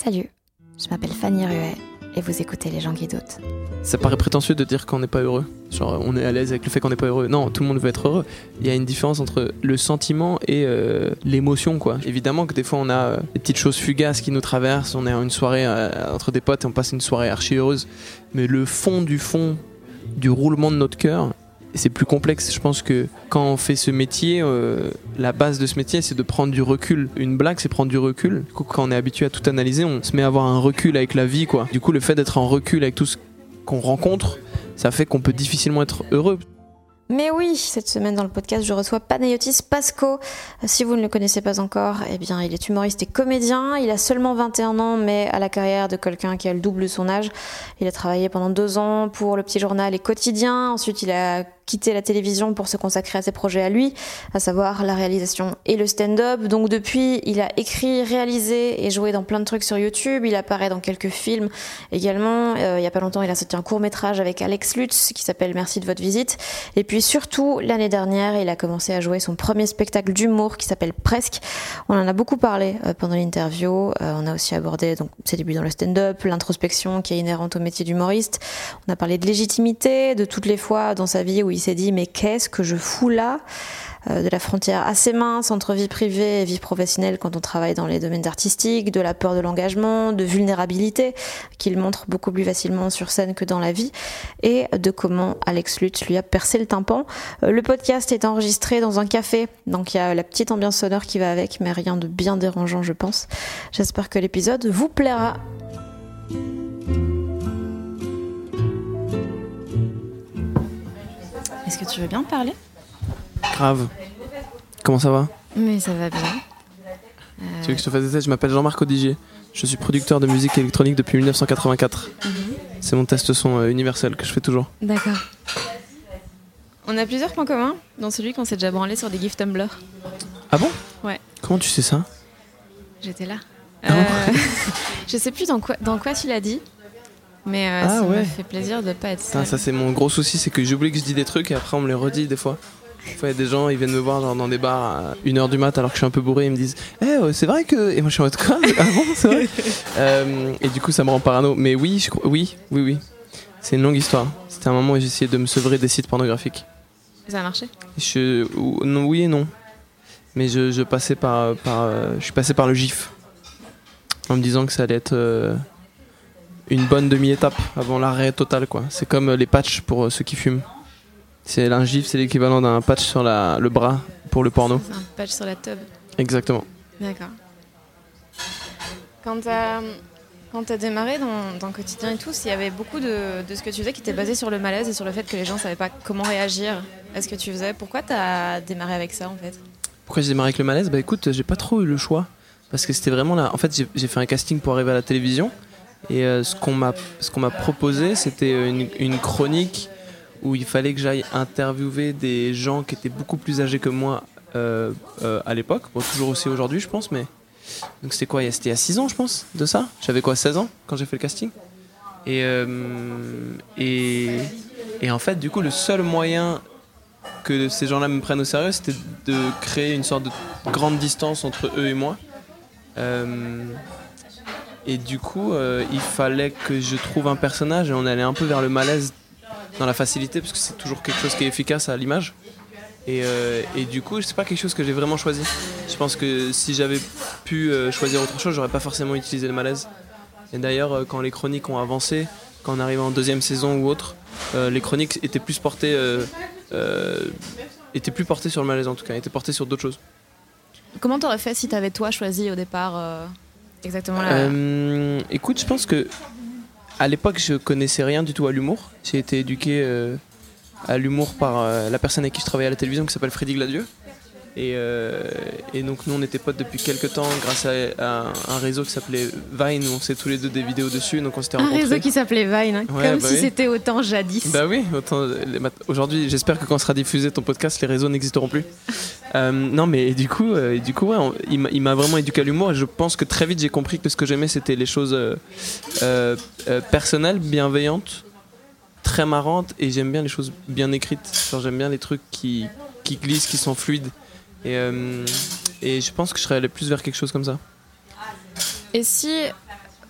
Salut, je m'appelle Fanny Ruet et vous écoutez Les gens qui doutent. Ça paraît prétentieux de dire qu'on n'est pas heureux. Genre, on est à l'aise avec le fait qu'on n'est pas heureux. Non, tout le monde veut être heureux. Il y a une différence entre le sentiment et euh, l'émotion, quoi. Évidemment que des fois, on a euh, des petites choses fugaces qui nous traversent. On est en une soirée euh, entre des potes et on passe une soirée archi heureuse. Mais le fond du fond du roulement de notre cœur, c'est plus complexe. Je pense que quand on fait ce métier, euh, la base de ce métier, c'est de prendre du recul. Une blague, c'est prendre du recul. Quand on est habitué à tout analyser, on se met à avoir un recul avec la vie, quoi. Du coup, le fait d'être en recul avec tout ce qu'on rencontre, ça fait qu'on peut difficilement être heureux. Mais oui, cette semaine dans le podcast, je reçois Panayotis Pasco. Si vous ne le connaissez pas encore, eh bien, il est humoriste et comédien. Il a seulement 21 ans, mais à la carrière de quelqu'un qui a le double de son âge. Il a travaillé pendant deux ans pour le petit journal et quotidien. Ensuite, il a quitté la télévision pour se consacrer à ses projets à lui, à savoir la réalisation et le stand-up. Donc depuis, il a écrit, réalisé et joué dans plein de trucs sur YouTube. Il apparaît dans quelques films également. Euh, il y a pas longtemps, il a sorti un court métrage avec Alex Lutz qui s'appelle Merci de votre visite. Et puis surtout, l'année dernière, il a commencé à jouer son premier spectacle d'humour qui s'appelle Presque. On en a beaucoup parlé euh, pendant l'interview. Euh, on a aussi abordé donc ses débuts dans le stand-up, l'introspection qui est inhérente au métier d'humoriste. On a parlé de légitimité, de toutes les fois dans sa vie où il s'est dit mais qu'est-ce que je fous là Euh, de la frontière assez mince entre vie privée et vie professionnelle quand on travaille dans les domaines artistiques, de la peur de l'engagement, de vulnérabilité qu'il montre beaucoup plus facilement sur scène que dans la vie, et de comment Alex Lutz lui a percé le tympan. Euh, Le podcast est enregistré dans un café, donc il y a la petite ambiance sonore qui va avec, mais rien de bien dérangeant je pense. J'espère que l'épisode vous plaira. Est-ce que tu veux bien parler? Grave. Comment ça va? Mais ça va bien. Tu veux que je te fasse des tests? Je m'appelle Jean-Marc Odigier. Je suis producteur de musique électronique depuis 1984. C'est mon test son euh, universel que je fais toujours. D'accord. On a plusieurs points communs, dont celui qu'on s'est déjà branlé sur des gifs Tumblr. Ah bon? Ouais. Comment tu sais ça? J'étais là. Ah bon? Euh, je sais plus dans quoi, dans quoi tu l'as dit, mais euh, Ah ça ouais. me fait plaisir de pas être seule. ça c'est mon gros souci, c'est que j'oublie que je dis des trucs et après on me les redit des fois. Des fois, il y a des gens, ils viennent me voir genre, dans des bars à 1h du mat alors que je suis un peu bourré, ils me disent Eh, euh, c'est vrai que. Et moi je suis en mode quoi? Ah bon, c'est vrai? Euh, Et du coup, ça me rend parano. Mais oui, je oui, oui, oui. C'est une longue histoire. C'était un moment où j'essayais de me sevrer des sites pornographiques. Ça a marché? Je, ou- non, oui et non. Mais je, je passais par, par euh, je suis passé par le GIF en me disant que ça allait être euh, une bonne demi-étape avant l'arrêt total quoi. C'est comme euh, les patchs pour euh, ceux qui fument. C'est un GIF, c'est l'équivalent d'un patch sur la, le bras pour le porno. Un patch sur la tub. Exactement. D'accord. Quand t'as quand t'as démarré dans, dans quotidien et tout, s'il y avait beaucoup de, de ce que tu faisais qui était basé sur le malaise et sur le fait que les gens savaient pas comment réagir à ce que tu faisais, pourquoi t'as démarré avec ça en fait? Pourquoi j'ai démarré avec le malaise? Bah écoute, j'ai pas trop eu le choix. Parce que c'était vraiment là. En fait, j'ai fait un casting pour arriver à la télévision. Et euh, ce qu'on m'a proposé, c'était une, chronique où il fallait que j'aille interviewer des gens qui étaient beaucoup plus âgés que moi euh, euh, à l'époque. Toujours aussi aujourd'hui, je pense, mais. Donc c'était quoi C'était a 6 ans, je pense, de ça? J'avais quoi, 16 ans quand j'ai fait le casting? Euh, et, et en fait, du coup, le seul moyen que ces gens-là me prennent au sérieux, c'était de créer une sorte de grande distance entre eux et moi. Et du coup, euh, il fallait que je trouve un personnage et on allait un peu vers le malaise dans la facilité parce que c'est toujours quelque chose qui est efficace à l'image. Et, euh, du coup, c'est pas quelque chose que j'ai vraiment choisi. Je pense que si j'avais pu euh, choisir autre chose, j'aurais pas forcément utilisé le malaise. Et d'ailleurs, quand les chroniques ont avancé, quand on arrivait en deuxième saison ou autre, les chroniques étaient plus portées, étaient plus portées sur le malaise en tout cas, étaient portées sur d'autres choses. Comment t'aurais fait si t'avais toi choisi au départ exactement la... Euh, écoute, je pense que à l'époque, je connaissais rien du tout à l'humour. J'ai été éduqué euh, à l'humour par euh, la personne avec qui je travaillais à la télévision qui s'appelle Freddy Gladieux. Et, euh, et donc nous on était potes depuis quelques temps grâce à, à un réseau qui s'appelait Vine où on faisait tous les deux des vidéos dessus donc on s'était Un rencontrés. réseau qui s'appelait Vine, hein, Ouais, comme bah si oui. c'était autant jadis. Bah oui, autant, aujourd'hui j'espère que quand sera diffusé ton podcast les réseaux n'existeront plus. Euh, non mais du coup, euh, du coup ouais, on- il m'a- vraiment éduqué à l'humour et je pense que très vite j'ai compris que ce que j'aimais c'était les choses personnelles, bienveillantes, très marrantes et j'aime bien les choses bien écrites. Genre j'aime bien les trucs qui, qui glissent, qui sont fluides. Et, euh, et je pense que je serais allé plus vers quelque chose comme ça. Et si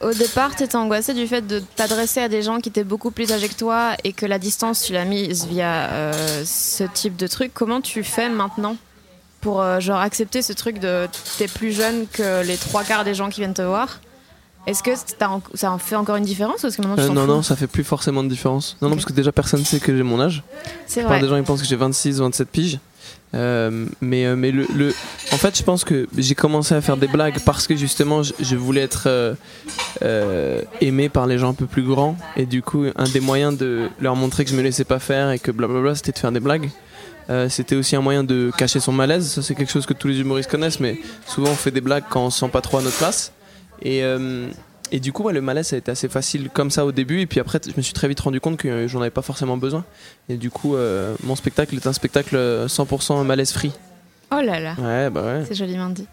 au départ t'étais angoissé du fait de t'adresser à des gens qui étaient beaucoup plus âgés que toi et que la distance tu l'as mise via euh, ce type de truc, comment tu fais maintenant pour euh, genre accepter ce truc de t'es plus jeune que les trois quarts des gens qui viennent te voir? Est-ce que en- ça en fait encore une différence ou que maintenant tu Euh, non, non, ça fait plus forcément de différence. Non, non, parce que déjà personne sait que j'ai mon âge. C'est La plupart vrai. des gens ils pensent que j'ai 26, 27 piges. Euh, mais euh, mais le, le- en fait, je pense que j'ai commencé à faire des blagues parce que justement, je, voulais être euh, aimé par les gens un peu plus grands. Et du coup, un des moyens de leur montrer que je me laissais pas faire et que blablabla, c'était de faire des blagues. C'était aussi un moyen de cacher son malaise. Ça, c'est quelque chose que tous les humoristes connaissent, mais souvent on fait des blagues quand on se sent pas trop à notre place. Et, et du coup, ouais, le malaise, ça a été assez facile comme ça au début. Et puis après, je me suis très vite rendu compte que j'en avais pas forcément besoin. Et du coup, euh, mon spectacle est un spectacle euh, 100% malaise free. Oh là là, Ouais, bah ouais. c'est joliment dit.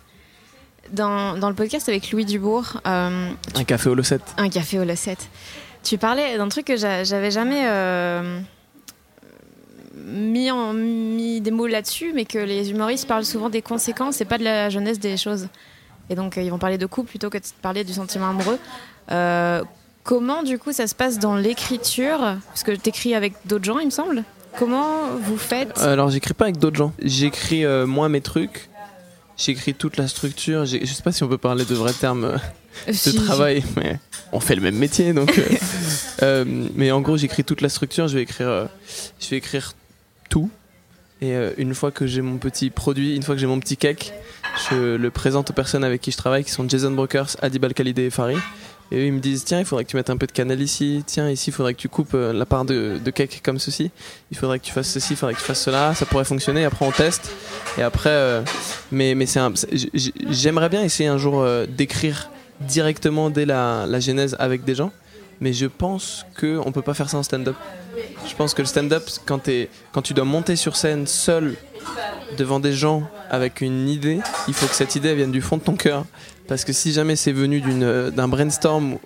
Dans, dans le podcast avec Louis Dubourg, euh, Un café au Losset. Un café au Lossette. Tu parlais d'un truc que j'a- j'avais jamais euh, mis, en, mis des mots là-dessus, mais que les humoristes parlent souvent des conséquences et pas de la jeunesse des choses. Et donc, euh, ils vont parler de couple plutôt que de parler du sentiment amoureux. Euh, comment, du coup, ça se passe dans l'écriture? Parce que tu écris avec d'autres gens, il me semble. Comment vous faites? Alors, j'écris pas avec d'autres gens. J'écris euh, moi mes trucs. J'écris toute la structure. Je sais pas si on peut parler de vrais termes euh, de Si- travail, mais on fait le même métier, donc. euh, euh, mais en gros, j'écris toute la structure. Je vais écrire, euh, je vais écrire tout. Et euh, une fois que j'ai mon petit produit, une fois que j'ai mon petit cake, je le présente aux personnes avec qui je travaille, qui sont Jason Brokers, Adib Al-Khalidé et Farid. Et eux, ils me disent tiens, il faudrait que tu mettes un peu de cannelle ici. Tiens, ici, il faudrait que tu coupes euh, la part de, cake comme ceci. Il faudrait que tu fasses ceci, il faudrait que tu fasses cela. Ça pourrait fonctionner. Après, on teste. Et après, euh, mais, mais c'est j'aimerais bien essayer un jour euh, d'écrire directement dès la, la genèse avec des gens. Mais je pense qu'on peut pas faire ça en stand-up. Je pense que le stand-up, quand tu dois monter sur scène seul devant des gens avec une idée, il faut que cette idée vienne du fond de ton cœur. Parce que si jamais c'est venu d'une- euh, d'un brainstorm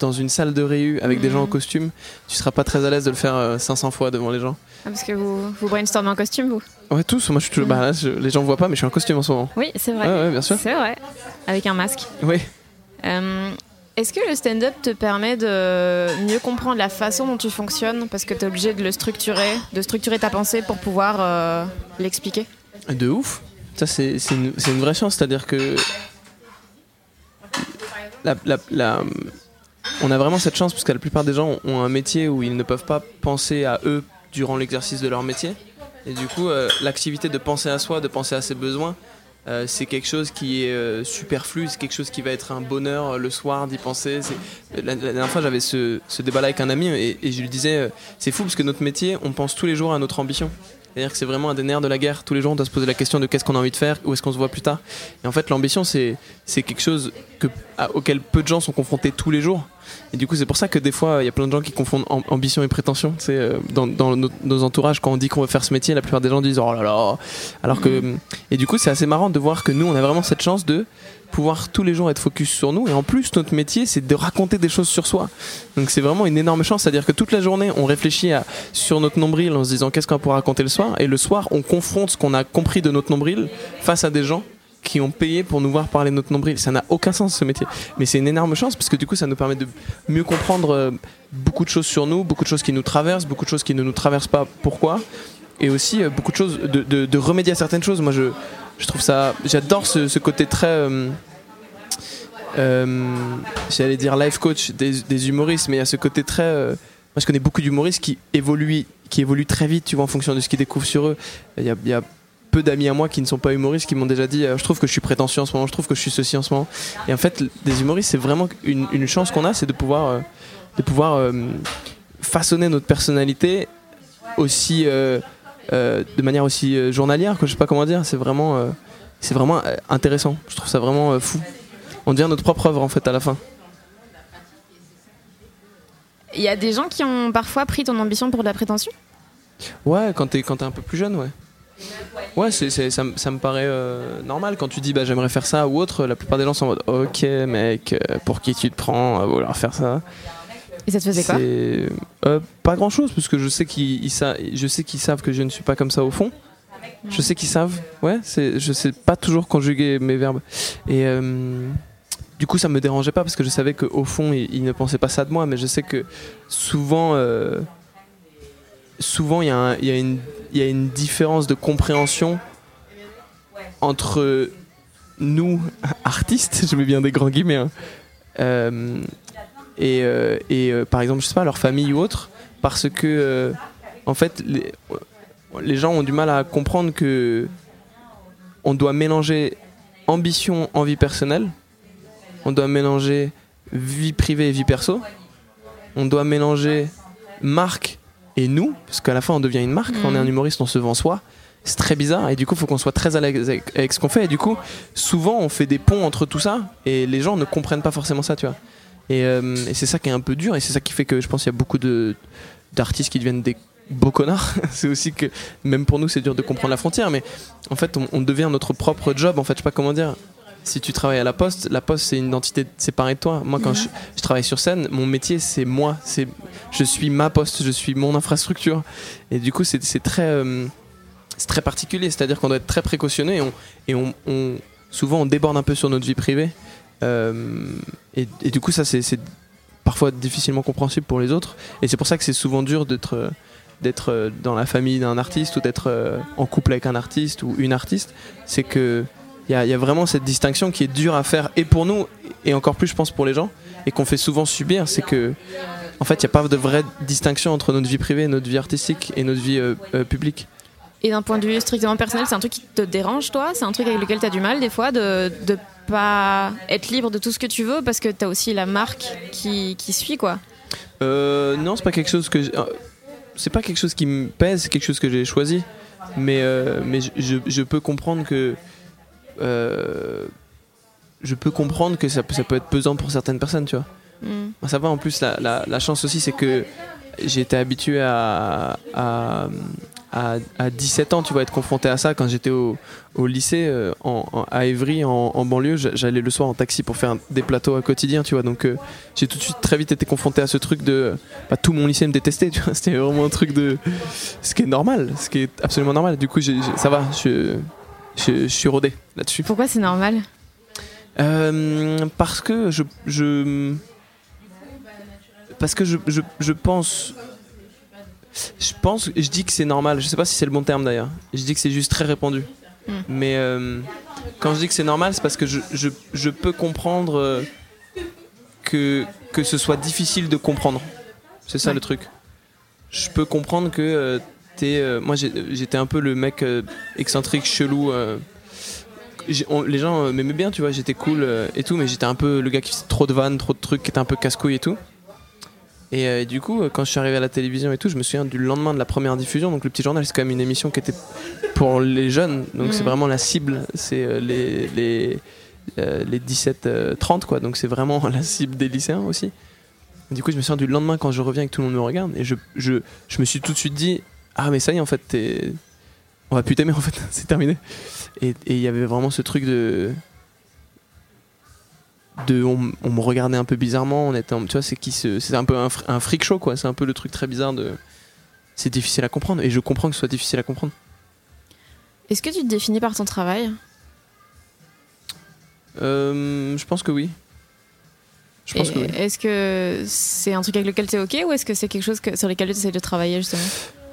dans une salle de réu avec des gens en costume, tu seras pas très à l'aise de le faire euh, 500 fois devant les gens. Ah, Parce que vous, vous brainstormez en costume, vous? Ouais, tous. Moi, je suis toujours- bah, là, je- les gens voient pas, mais je suis en costume en ce moment. Oui, c'est vrai. Ouais, bien sûr. C'est vrai. Avec un masque. Oui. Euh, Est-ce que le stand-up te permet de mieux comprendre la façon dont tu fonctionnes? Parce que tu es obligé de le structurer, de structurer ta pensée pour pouvoir euh, l'expliquer? De ouf. Ça, c'est une, vraie chance. C'est-à-dire que. On a vraiment cette chance parce que la plupart des gens ont un métier où ils ne peuvent pas penser à eux durant l'exercice de leur métier. Et du coup, euh, l'activité de penser à soi, de penser à ses besoins, euh, c'est quelque chose qui est euh, superflu, c'est quelque chose qui va être un bonheur le soir d'y penser. La, dernière fois, j'avais ce, débat-là avec un ami et, et je lui disais c'est fou parce que notre métier, on pense tous les jours à notre ambition. C'est-à-dire que c'est vraiment un des nerfs de la guerre. Tous les jours, on doit se poser la question de qu'est-ce qu'on a envie de faire, où est-ce qu'on se voit plus tard. Et en fait, l'ambition, c'est c'est quelque chose que, à- auquel peu de gens sont confrontés tous les jours. Et du coup, c'est pour ça que des fois, il y a plein de gens qui confondent am- ambition et prétention. C'est euh, dans, dans nos, nos entourages, quand on dit qu'on veut faire ce métier, la plupart des gens disent oh là là. Alors que et du coup, c'est assez marrant de voir que nous, on a vraiment cette chance de pouvoir tous les jours être focus sur nous. Et en plus, notre métier, c'est de raconter des choses sur soi. Donc c'est vraiment une énorme chance. C'est-à-dire que toute la journée, on réfléchit sur notre nombril en se disant qu'est-ce qu'on pourra raconter le soir? Et le soir, on confronte ce qu'on a compris de notre nombril face à des gens qui ont payé pour nous voir parler de notre nombril. Ça n'a aucun sens ce métier. Mais c'est une énorme chance parce que du coup, ça nous permet de mieux comprendre euh, beaucoup de choses sur nous, beaucoup de choses qui nous traversent, beaucoup de choses qui ne nous traversent pas. Pourquoi? Et aussi euh, beaucoup de choses, de, de- remédier à certaines choses. Moi, je, je trouve ça. J'adore ce, côté très. euh, euh, J'allais dire life coach des, des humoristes, mais il y a ce côté très. euh, moi, je connais beaucoup d'humoristes qui évoluent, qui évoluent très vite, tu vois, en fonction de ce qu'ils découvrent sur eux. Il y a, y a peu d'amis à moi qui ne sont pas humoristes qui m'ont déjà dit euh, je trouve que je suis prétentieux en ce moment, je trouve que je suis ceci en ce moment. Et en fait, des humoristes, c'est vraiment une, une chance qu'on a, c'est de pouvoir, de pouvoir façonner notre personnalité aussi de manière aussi euh, journalière, que je sais pas comment dire. C'est vraiment, euh, c'est vraiment euh, intéressant. Je trouve ça vraiment euh, fou. On devient notre propre œuvre en fait à la fin. Il y a des gens qui ont parfois pris ton ambition pour de la prétention? Ouais, quand t'es quand t'es un peu plus jeune, ouais. Ouais, c'est, c'est- ça, me- ça me paraît euh, normal quand tu dis bah j'aimerais faire ça ou autre. La plupart des gens sont en mode ok mec, euh, pour qui tu te prends à vouloir faire ça? Et ça te faisait quoi euh, pas grand chose parce que je sais qu'ils savent que je ne suis pas comme ça au fond. Je sais qu'ils savent. Ouais, je sais pas toujours conjuguer mes verbes. Et euh, du coup, ça me dérangeait pas parce que je savais qu'au fond, ils, ne pensaient pas ça de moi. Mais je sais que souvent, euh, souvent, il y, a une- différence de compréhension entre nous, artistes, je mets bien des grands guillemets, hein, et, euh, et, euh, par exemple, je sais pas, leur famille ou autre, parce que euh, en fait, les, les gens ont du mal à comprendre que on doit mélanger ambition en vie personnelle, on doit mélanger vie privée et vie perso, on doit mélanger marque et nous, parce qu'à la fin on devient une marque, on est un humoriste, on se vend soi. C'est très bizarre. Et du coup il faut qu'on soit très à l'aise avec, avec ce qu'on fait. Et du coup souvent on fait des ponts entre tout ça et les gens ne comprennent pas forcément ça tu vois. Et, euh, et c'est ça qui est un peu dur et c'est ça qui fait que je pense qu'il y a beaucoup d'artistes qui deviennent des beaux connards. c'est aussi que même pour nous c'est dur de comprendre la frontière mais en fait on, devient notre propre job en fait je sais pas comment dire. Si tu travailles à la poste, la poste c'est une identité séparée de toi. Moi quand je, travaille sur scène, mon métier c'est moi, c'est je suis ma poste, je suis mon infrastructure et du coup c'est très euh, c'est très particulier, c'est-à-dire qu'on doit être très précautionné et, on- souvent on déborde un peu sur notre vie privée. Euh, et, du coup, ça c'est parfois difficilement compréhensible pour les autres. Et c'est pour ça que c'est souvent dur d'être euh, d'être euh, dans la famille d'un artiste ou d'être en couple avec un artiste ou une artiste. C'est que il y a, vraiment cette distinction qui est dure à faire et pour nous et encore plus, je pense, pour les gens et qu'on fait souvent subir. C'est que en fait, il n'y a pas de vraie distinction entre notre vie privée, notre vie artistique et notre vie publique. Et d'un point de vue strictement personnel, c'est un truc qui te dérange, toi? C'est un truc avec lequel tu as du mal, des fois, de de pas être libre de tout ce que tu veux parce que tu as aussi la marque qui, qui suit, quoi? Euh, non, c'est pas quelque chose que euh, c'est pas quelque chose qui me pèse, c'est quelque chose que j'ai choisi. Mais euh, mais je, je- je peux comprendre que euh, je peux comprendre que ça, peut- ça peut être pesant pour certaines personnes, tu vois. Mm. Ça va. En plus, la, la- la chance aussi, c'est que j'ai été habitué à, à, à, à 17 ans, tu vois, être confronté à ça. Quand j'étais au, au lycée, euh, en, en- à Évry, en, en banlieue, j'a- j'allais le soir en taxi pour faire des plateaux à quotidien, tu vois. Donc, euh, j'ai tout de suite très vite été confronté à ce truc de. bah, tout mon lycée me détestait, tu vois. C'était vraiment un truc de. Ce qui est normal, ce qui est absolument normal. Du coup, ça va, je, je, je suis rodé là-dessus. Pourquoi c'est normal? Euh, parce que je, je parce que je, je pense je pense je dis que c'est normal je sais pas si c'est le bon terme d'ailleurs je dis que c'est juste très répandu Mm. mais euh, quand je dis que c'est normal c'est parce que je, je, je peux comprendre euh, que que ce soit difficile de comprendre c'est ça Ouais. le truc je peux comprendre que euh, t'es moi j'étais un peu le mec excentrique chelou on- les gens m'aimaient bien, tu vois, j'étais cool et tout, mais j'étais un peu le gars qui faisait trop de vannes, trop de trucs, qui était un peu casse-couille et tout. Et euh, du coup, euh, quand je suis arrivé à la télévision et tout, je me souviens du lendemain de la première diffusion. Donc, le petit journal, c'est quand même une émission qui était pour les jeunes. Donc, c'est Mhm. vraiment la cible. C'est euh, les, les, euh, les 17-30, quoi. Donc, c'est vraiment la cible des lycéens aussi. Et du coup, je me souviens du lendemain quand je reviens et que tout le monde me regarde. Et je, je, je me suis tout de suite dit Ah, mais ça y est, en fait, t'es- on va plus t'aimer, en fait. c'est terminé. Et et il y avait vraiment ce truc de. De on, on me regardait un peu bizarrement. On était en- tu vois, c'est qui se- c'est un peu un, fr- un freak show, quoi. C'est un peu le truc très bizarre de. C'est difficile à comprendre. Et je comprends que ce soit difficile à comprendre. Est-ce que tu te définis par ton travail? Euh, je pense que oui. Je pense Et que oui. Est-ce que c'est un truc avec lequel tu es OK ou est-ce que c'est quelque chose que, sur lequel tu essaies de travailler justement?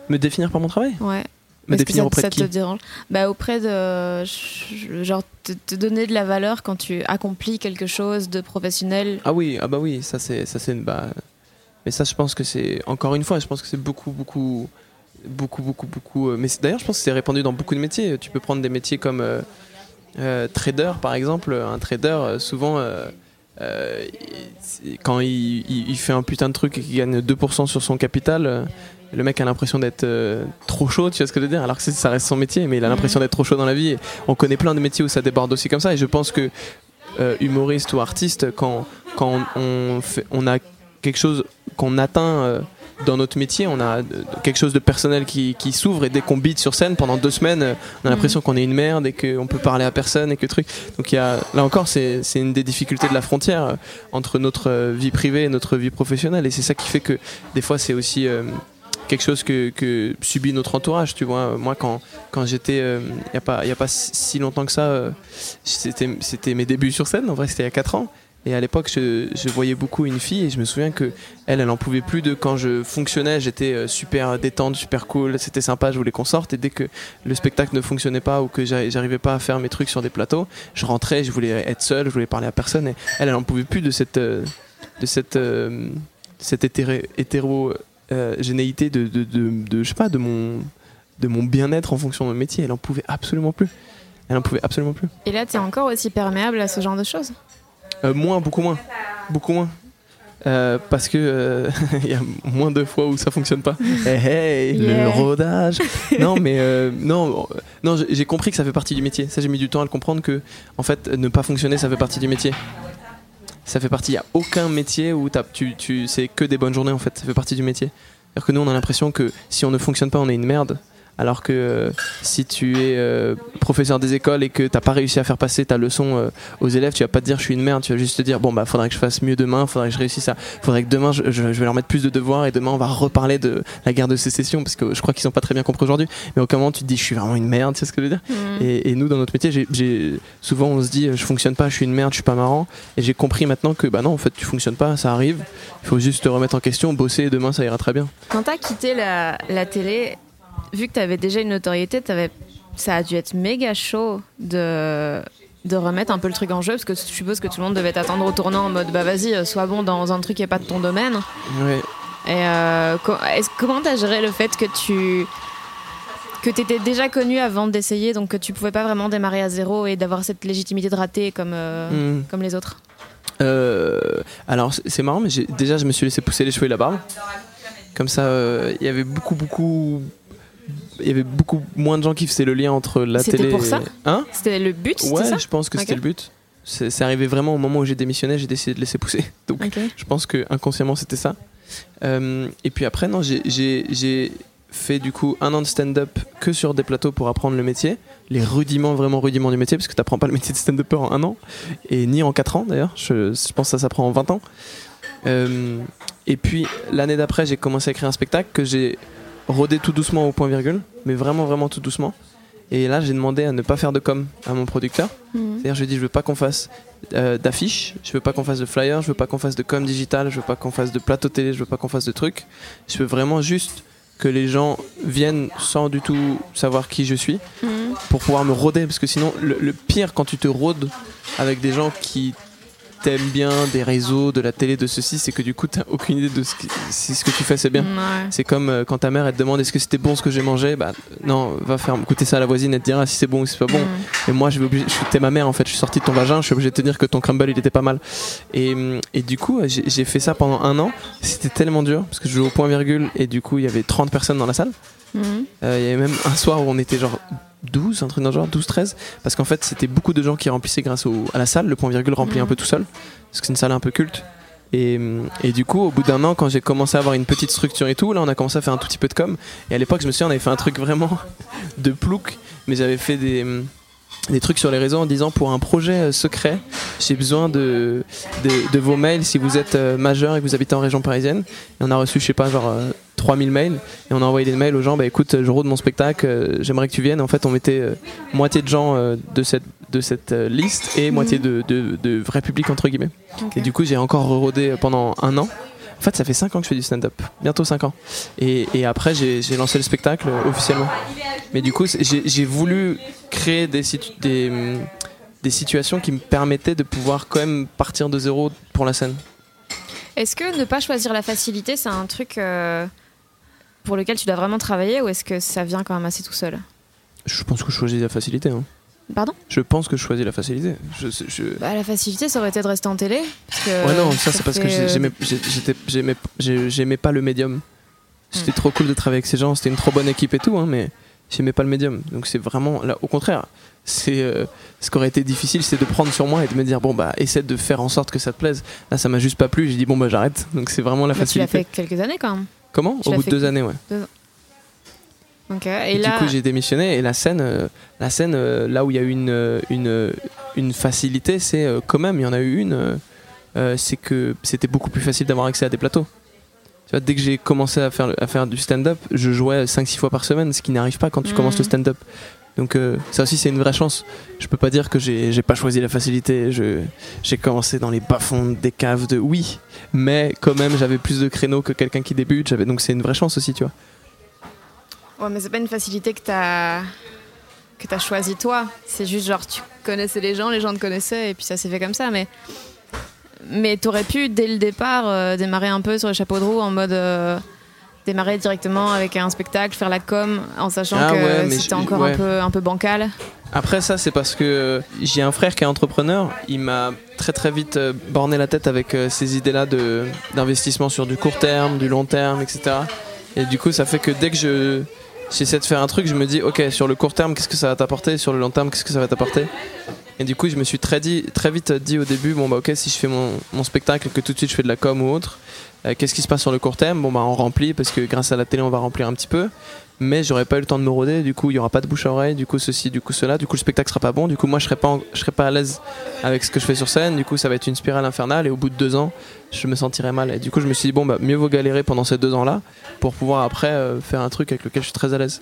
Me définir par mon travail? Ouais. Me définir ça, auprès ça de qui te dérange bah, Auprès de. Genre, te, te donner de la valeur quand tu accomplis quelque chose de professionnel. Ah oui, ah bah oui, ça c'est ça c'est bah mais ça je pense que c'est encore une fois, je pense que c'est beaucoup beaucoup beaucoup beaucoup beaucoup euh, mais d'ailleurs je pense que c'est répandu dans beaucoup de métiers, tu peux prendre des métiers comme euh, euh, trader par exemple, un trader souvent quand il, il- il fait un putain de truc et qu'il gagne 2% sur son capital, le mec a l'impression d'être euh, trop chaud, tu vois ce que je veux dire? Alors que ça reste son métier, mais il a l'impression d'être trop chaud dans la vie. Et on connaît plein de métiers où ça déborde aussi comme ça. Et je pense que euh, humoriste ou artiste, quand, quand on, on fait, on a quelque chose qu'on atteint euh, dans notre métier, on a quelque chose de personnel qui, qui s'ouvre et dès qu'on beat sur scène pendant deux semaines, on a l'impression qu'on est une merde et qu'on peut parler à personne et que truc. Donc il y a, là encore, c'est une des difficultés de la frontière entre notre vie privée et notre vie professionnelle. Et c'est ça qui fait que des fois c'est aussi euh, quelque chose que, subit notre entourage. Tu vois, moi quand, quand j'étais, euh, il n'y a, pas- a pas si longtemps que ça, euh, c'était mes débuts sur scène. En vrai, c'était il y a 4 ans. Et à l'époque, je, je voyais beaucoup une fille et je me souviens que elle, elle en pouvait plus de quand je fonctionnais. J'étais euh, super détente, super cool, c'était sympa, je voulais qu'on sorte. Et dès que le spectacle ne fonctionnait pas ou que j'arri- j'arrivais pas à faire mes trucs sur des plateaux, je rentrais, je voulais être seul, je voulais parler à personne. Et elle, elle en pouvait plus de cette, euh, de cette, cette hétéré- hétéro euh, généité de, de, de, de- je sais pas, de mon, de mon bien-être en fonction de mon métier. Elle en pouvait absolument plus. Elle en pouvait absolument plus. Et là, tu es encore aussi perméable à ce genre de choses Euh, moins, beaucoup moins. Beaucoup moins. Euh, parce que euh, il y a moins de fois où ça fonctionne pas. Hey, hey, Yeah. le rodage. non, mais euh, non, non, j'ai- j'ai compris que ça fait partie du métier. Ça, j'ai mis du temps à le comprendre que, en fait, ne pas fonctionner, ça fait partie du métier. Ça fait partie. Il y a aucun métier où tu, tu, c'est que des bonnes journées. En fait, ça fait partie du métier. C'est-à-dire que nous, on a l'impression que si on ne fonctionne pas, on est une merde. Alors que euh, si tu es euh, professeur des écoles et que t'as pas réussi à faire passer ta leçon euh, aux élèves, tu vas pas te dire je suis une merde, tu vas juste te dire bon bah faudrait que je fasse mieux demain, faudrait que je réussisse à, faudrait que demain je, je- je vais leur mettre plus de devoirs et demain on va reparler de la guerre de sécession parce que je crois qu'ils sont pas très bien compris aujourd'hui. Mais au moment tu te dis je suis vraiment une merde, tu sais ce que je veux dire? Et, et nous dans notre métier, souvent on se dit je fonctionne pas, je suis une merde, je suis pas marrant. Et j'ai compris maintenant que bah non en fait tu fonctionnes pas, ça arrive. Il faut juste te remettre en question, bosser et demain ça ira très bien. Quand t'as quitté la, la télé, vu que t'avais déjà une notoriété, t'avais, ça a dû être méga chaud de, de remettre un peu le truc en jeu, parce que je suppose que tout le monde devait t'attendre au tournant en mode bah vas-y, euh, sois bon dans un truc qui est pas de ton domaine. Ouais. Et euh, comment t'as géré le fait que tu que t'étais déjà connu avant d'essayer, donc que tu pouvais pas vraiment démarrer à zéro et d'avoir cette légitimité de rater comme, euh, Mm. comme les autres? Euh, alors c'est- marrant, mais déjà je me suis laissé pousser les cheveux et la barbe. Comme ça, il y avait beaucoup, beaucoup, y avait beaucoup moins de gens qui faisaient le lien entre la C'était télé. pour ça. Hein C'était le but, c'était Ouais, ça je pense que c'était le but. C'est arrivé vraiment au moment où j'ai démissionné, j'ai décidé de laisser pousser. Donc je pense que inconsciemment c'était ça. Euh, et puis après, non, j'ai- fait du coup un an de stand-up que sur des plateaux pour apprendre le métier, les rudiments, vraiment rudiments du métier, parce que tu n'apprends pas le métier de stand-upper en un an, et ni en quatre ans d'ailleurs, je, je pense que ça s'apprend en 20 ans. Euh, et puis l'année d'après, j'ai commencé à écrire un spectacle que j'ai rodé tout doucement au point virgule, mais vraiment, vraiment tout doucement. Et là, j'ai demandé à ne pas faire de com à mon producteur. Mhm. C'est-à-dire, je lui ai dit, je veux pas qu'on fasse euh, d'affiches, je veux pas qu'on fasse de flyers, je veux pas qu'on fasse de com digital, je veux pas qu'on fasse de plateau télé, je veux pas qu'on fasse de trucs. Je veux vraiment juste que les gens viennent sans du tout savoir qui je suis Mhm. pour pouvoir me rôder. Parce que sinon, le, le pire quand tu te rôdes avec des gens qui t'aiment bien, des réseaux, de la télé, de ceci, c'est que du coup, t'as aucune idée de ce que, si ce que tu fais c'est bien. Ouais. C'est comme euh, quand ta mère elle te demande est-ce que c'était bon ce que j'ai mangé, bah non, va faire goûter ça à la voisine, elle te dira si c'est bon ou si c'est pas bon. Mhm. Et moi, je vais obligé, je suis ma mère en fait, je suis sorti de ton vagin, je suis obligé de te dire que ton crumble il était pas mal. Et, hum, et du coup, j'ai j'ai fait ça pendant un an. C'était tellement dur parce que je jouais au point virgule et du coup, il y avait 30 personnes dans la salle. Euh, Il y avait même un soir où on était genre 12, un truc dans le genre, 12, 13. Parce qu'en fait, c'était beaucoup de gens qui remplissaient grâce au, à la salle. Le point virgule remplit Mhm. un peu tout seul. Parce que c'est une salle un peu culte. Et, et du coup, au bout d'un an, quand j'ai commencé à avoir une petite structure et tout, là, on a commencé à faire un tout petit peu de com. Et à l'époque, je me souviens, on avait fait un truc vraiment de plouc. Mais j'avais fait des, des trucs sur les réseaux en disant pour un projet euh, secret, j'ai besoin de, de, de vos mails si vous êtes euh, majeur et que vous habitez en région parisienne. Et on a reçu, je sais pas, genre euh, 3000 mails. Et on a envoyé des mails aux gens, bah écoute, je rôde mon spectacle, euh, j'aimerais que tu viennes. En fait, on mettait euh, moitié de gens euh, de cette, de cette liste et moitié de, de, de vrai public, entre guillemets. Et du coup, j'ai encore rodé pendant un an. En fait, ça fait 5 ans que je fais du stand-up. Bientôt 5 ans. Et, et après, j'ai lancé le spectacle officiellement. Mais du coup, j'ai voulu créer des, situ- des, des situations qui me permettaient de pouvoir quand même partir de zéro pour la scène. Est-ce que ne pas choisir la facilité, c'est un truc euh, pour lequel tu dois vraiment travailler ou est-ce que ça vient quand même assez tout seul? Je pense que je choisis la facilité. hein. Pardon? Je pense que je choisis la facilité. Je, je- bah, La facilité, ça aurait été de rester en télé. Parce que Ouais, non, ça, c'est parce que euh, j'aimais pas le médium. C'était trop cool de travailler avec ces gens, c'était une trop bonne équipe et tout, hein, mais j'aimais pas le médium. Donc c'est vraiment, là, au contraire, c'est euh, ce qui aurait été difficile, c'est de prendre sur moi et de me dire bon bah essaie de faire en sorte que ça te plaise. Là, ça m'a juste pas plu. J'ai dit bon bah j'arrête. Donc c'est vraiment la bah, tu l'as facilité. fait quelques années quand même. Comment Au bout de deux années, ouais. Et, Et, là, du coup, j'ai démissionné et la scène, euh, la scène euh, là où il y a eu une, euh, une, une facilité, c'est euh, quand même, il y en a eu une, c'est que c'était beaucoup plus facile d'avoir accès à des plateaux. Vois, dès que j'ai commencé à faire, le- à faire du stand-up, je jouais 5-6 fois par semaine, ce qui n'arrive pas quand tu Mhm. commences le stand-up. Donc euh, ça aussi c'est une vraie chance. Je peux pas dire que j'ai pas choisi la facilité. J'ai commencé dans les bas-fonds des caves de oui, mais quand même j'avais plus de créneaux que quelqu'un qui débute. J'avais donc c'est une vraie chance aussi, tu vois. Ouais, mais c'est pas une facilité que t'as que t'as choisi toi. C'est juste genre tu connaissais les gens, les gens te connaissaient et puis ça s'est fait comme ça. Mais mais t'aurais pu dès le départ euh, démarrer un peu sur le chapeau de roue en mode euh, démarrer directement avec un spectacle, faire la com en sachant Ah que ouais, mais c'était je- encore ouais. un peu un peu bancal. Après ça, c'est parce que j'ai un frère qui est entrepreneur. Il m'a très très vite euh, borné la tête avec euh, ces idées-là de d'investissement sur du court terme, du long terme, etc. Et du coup, ça fait que dès que je j'essaie de faire un truc, je me dis ok, sur le court terme, qu'est-ce que ça va t'apporter? Sur le long terme, qu'est-ce que ça va t'apporter? Et du coup, je me suis très vite dit au début bon bah ok, si je fais mon, spectacle et que tout de suite je fais de la com ou autre, euh, qu'est-ce qui se passe sur le court terme? Bon bah on remplit parce que grâce à la télé on va remplir un petit peu. Mais j'aurais pas eu le temps de me roder du coup il y aura pas de bouche à oreille du coup ceci du coup cela. Du coup le spectacle sera pas bon. Du coup moi je serai pas je pas à l'aise avec ce que je fais sur scène. Du coup ça va être une spirale infernale. Et au bout de deux ans je me sentirai mal. Et du coup je me suis dit bon bah mieux vaut galérer pendant ces deux ans là pour pouvoir après euh, faire un truc avec lequel je suis très à l'aise.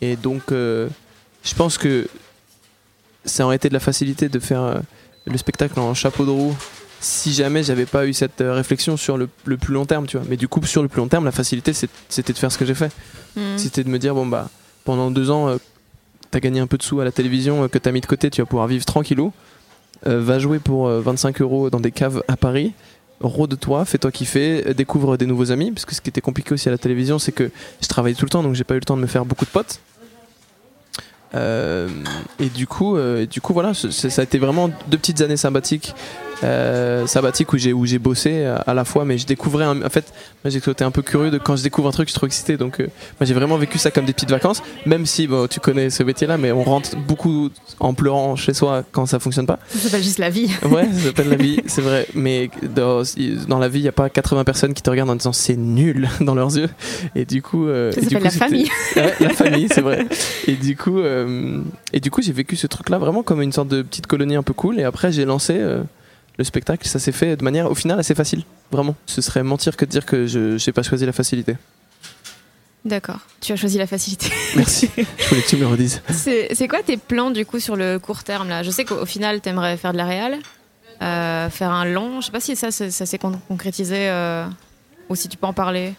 Et donc euh, je pense que ça aurait été de la facilité de faire euh, le spectacle en chapeau de roue si jamais j'avais pas eu cette euh, réflexion sur le, le plus long terme tu vois. Mais du coup sur le plus long terme la facilité c'était de faire ce que j'ai fait. Hmm. c'était de me dire bon bah pendant deux ans euh, t'as gagné un peu de sous à la télévision euh, que t'as mis de côté tu vas pouvoir vivre tranquillou. Euh, va jouer pour euh, 25 euros dans des caves à Paris. Rôde-toi fais-toi kiffer découvre des nouveaux amis. Parce que ce qui était compliqué aussi à la télévision c'est que je travaillais tout le temps donc j'ai pas eu le temps de me faire beaucoup de potes et du coup euh, et du coup voilà ça a été vraiment deux petites années sabbatiques euh, sabbatiques où j'ai où j'ai bossé à, à la fois mais je découvrais un- en fait moi j'ai été un peu curieux de quand je découvre un truc je suis trop excité donc euh, moi j'ai vraiment vécu ça comme des petites vacances même si bon, tu connais ce métier là mais on rentre beaucoup en pleurant chez soi quand ça fonctionne pas Ça s'appelle juste la vie. ouais ça s'appelle la vie c'est vrai mais dans, dans la vie il n'y a pas 80 personnes qui te regardent en disant c'est nul dans leurs yeux et du coup euh, Ça et du s'appelle coup, la famille. Ouais, la famille, c'est vrai. Et du coup, euh, et du coup, j'ai vécu ce truc-là vraiment comme une sorte de petite colonie un peu cool. Et après, j'ai lancé euh, le spectacle. Ça s'est fait de manière, au final, assez facile. Vraiment. Ce serait mentir que de dire que je n'ai pas choisi la facilité. D'accord. Tu as choisi la facilité. Merci. je voulais que tu me le redises. C'est quoi tes plans du coup sur le court terme là? Je sais qu'au final t'aimerais faire de la réal, euh, faire un long. Je sais pas si ça ça s'est con- concrétisé euh, ou si tu peux en parler.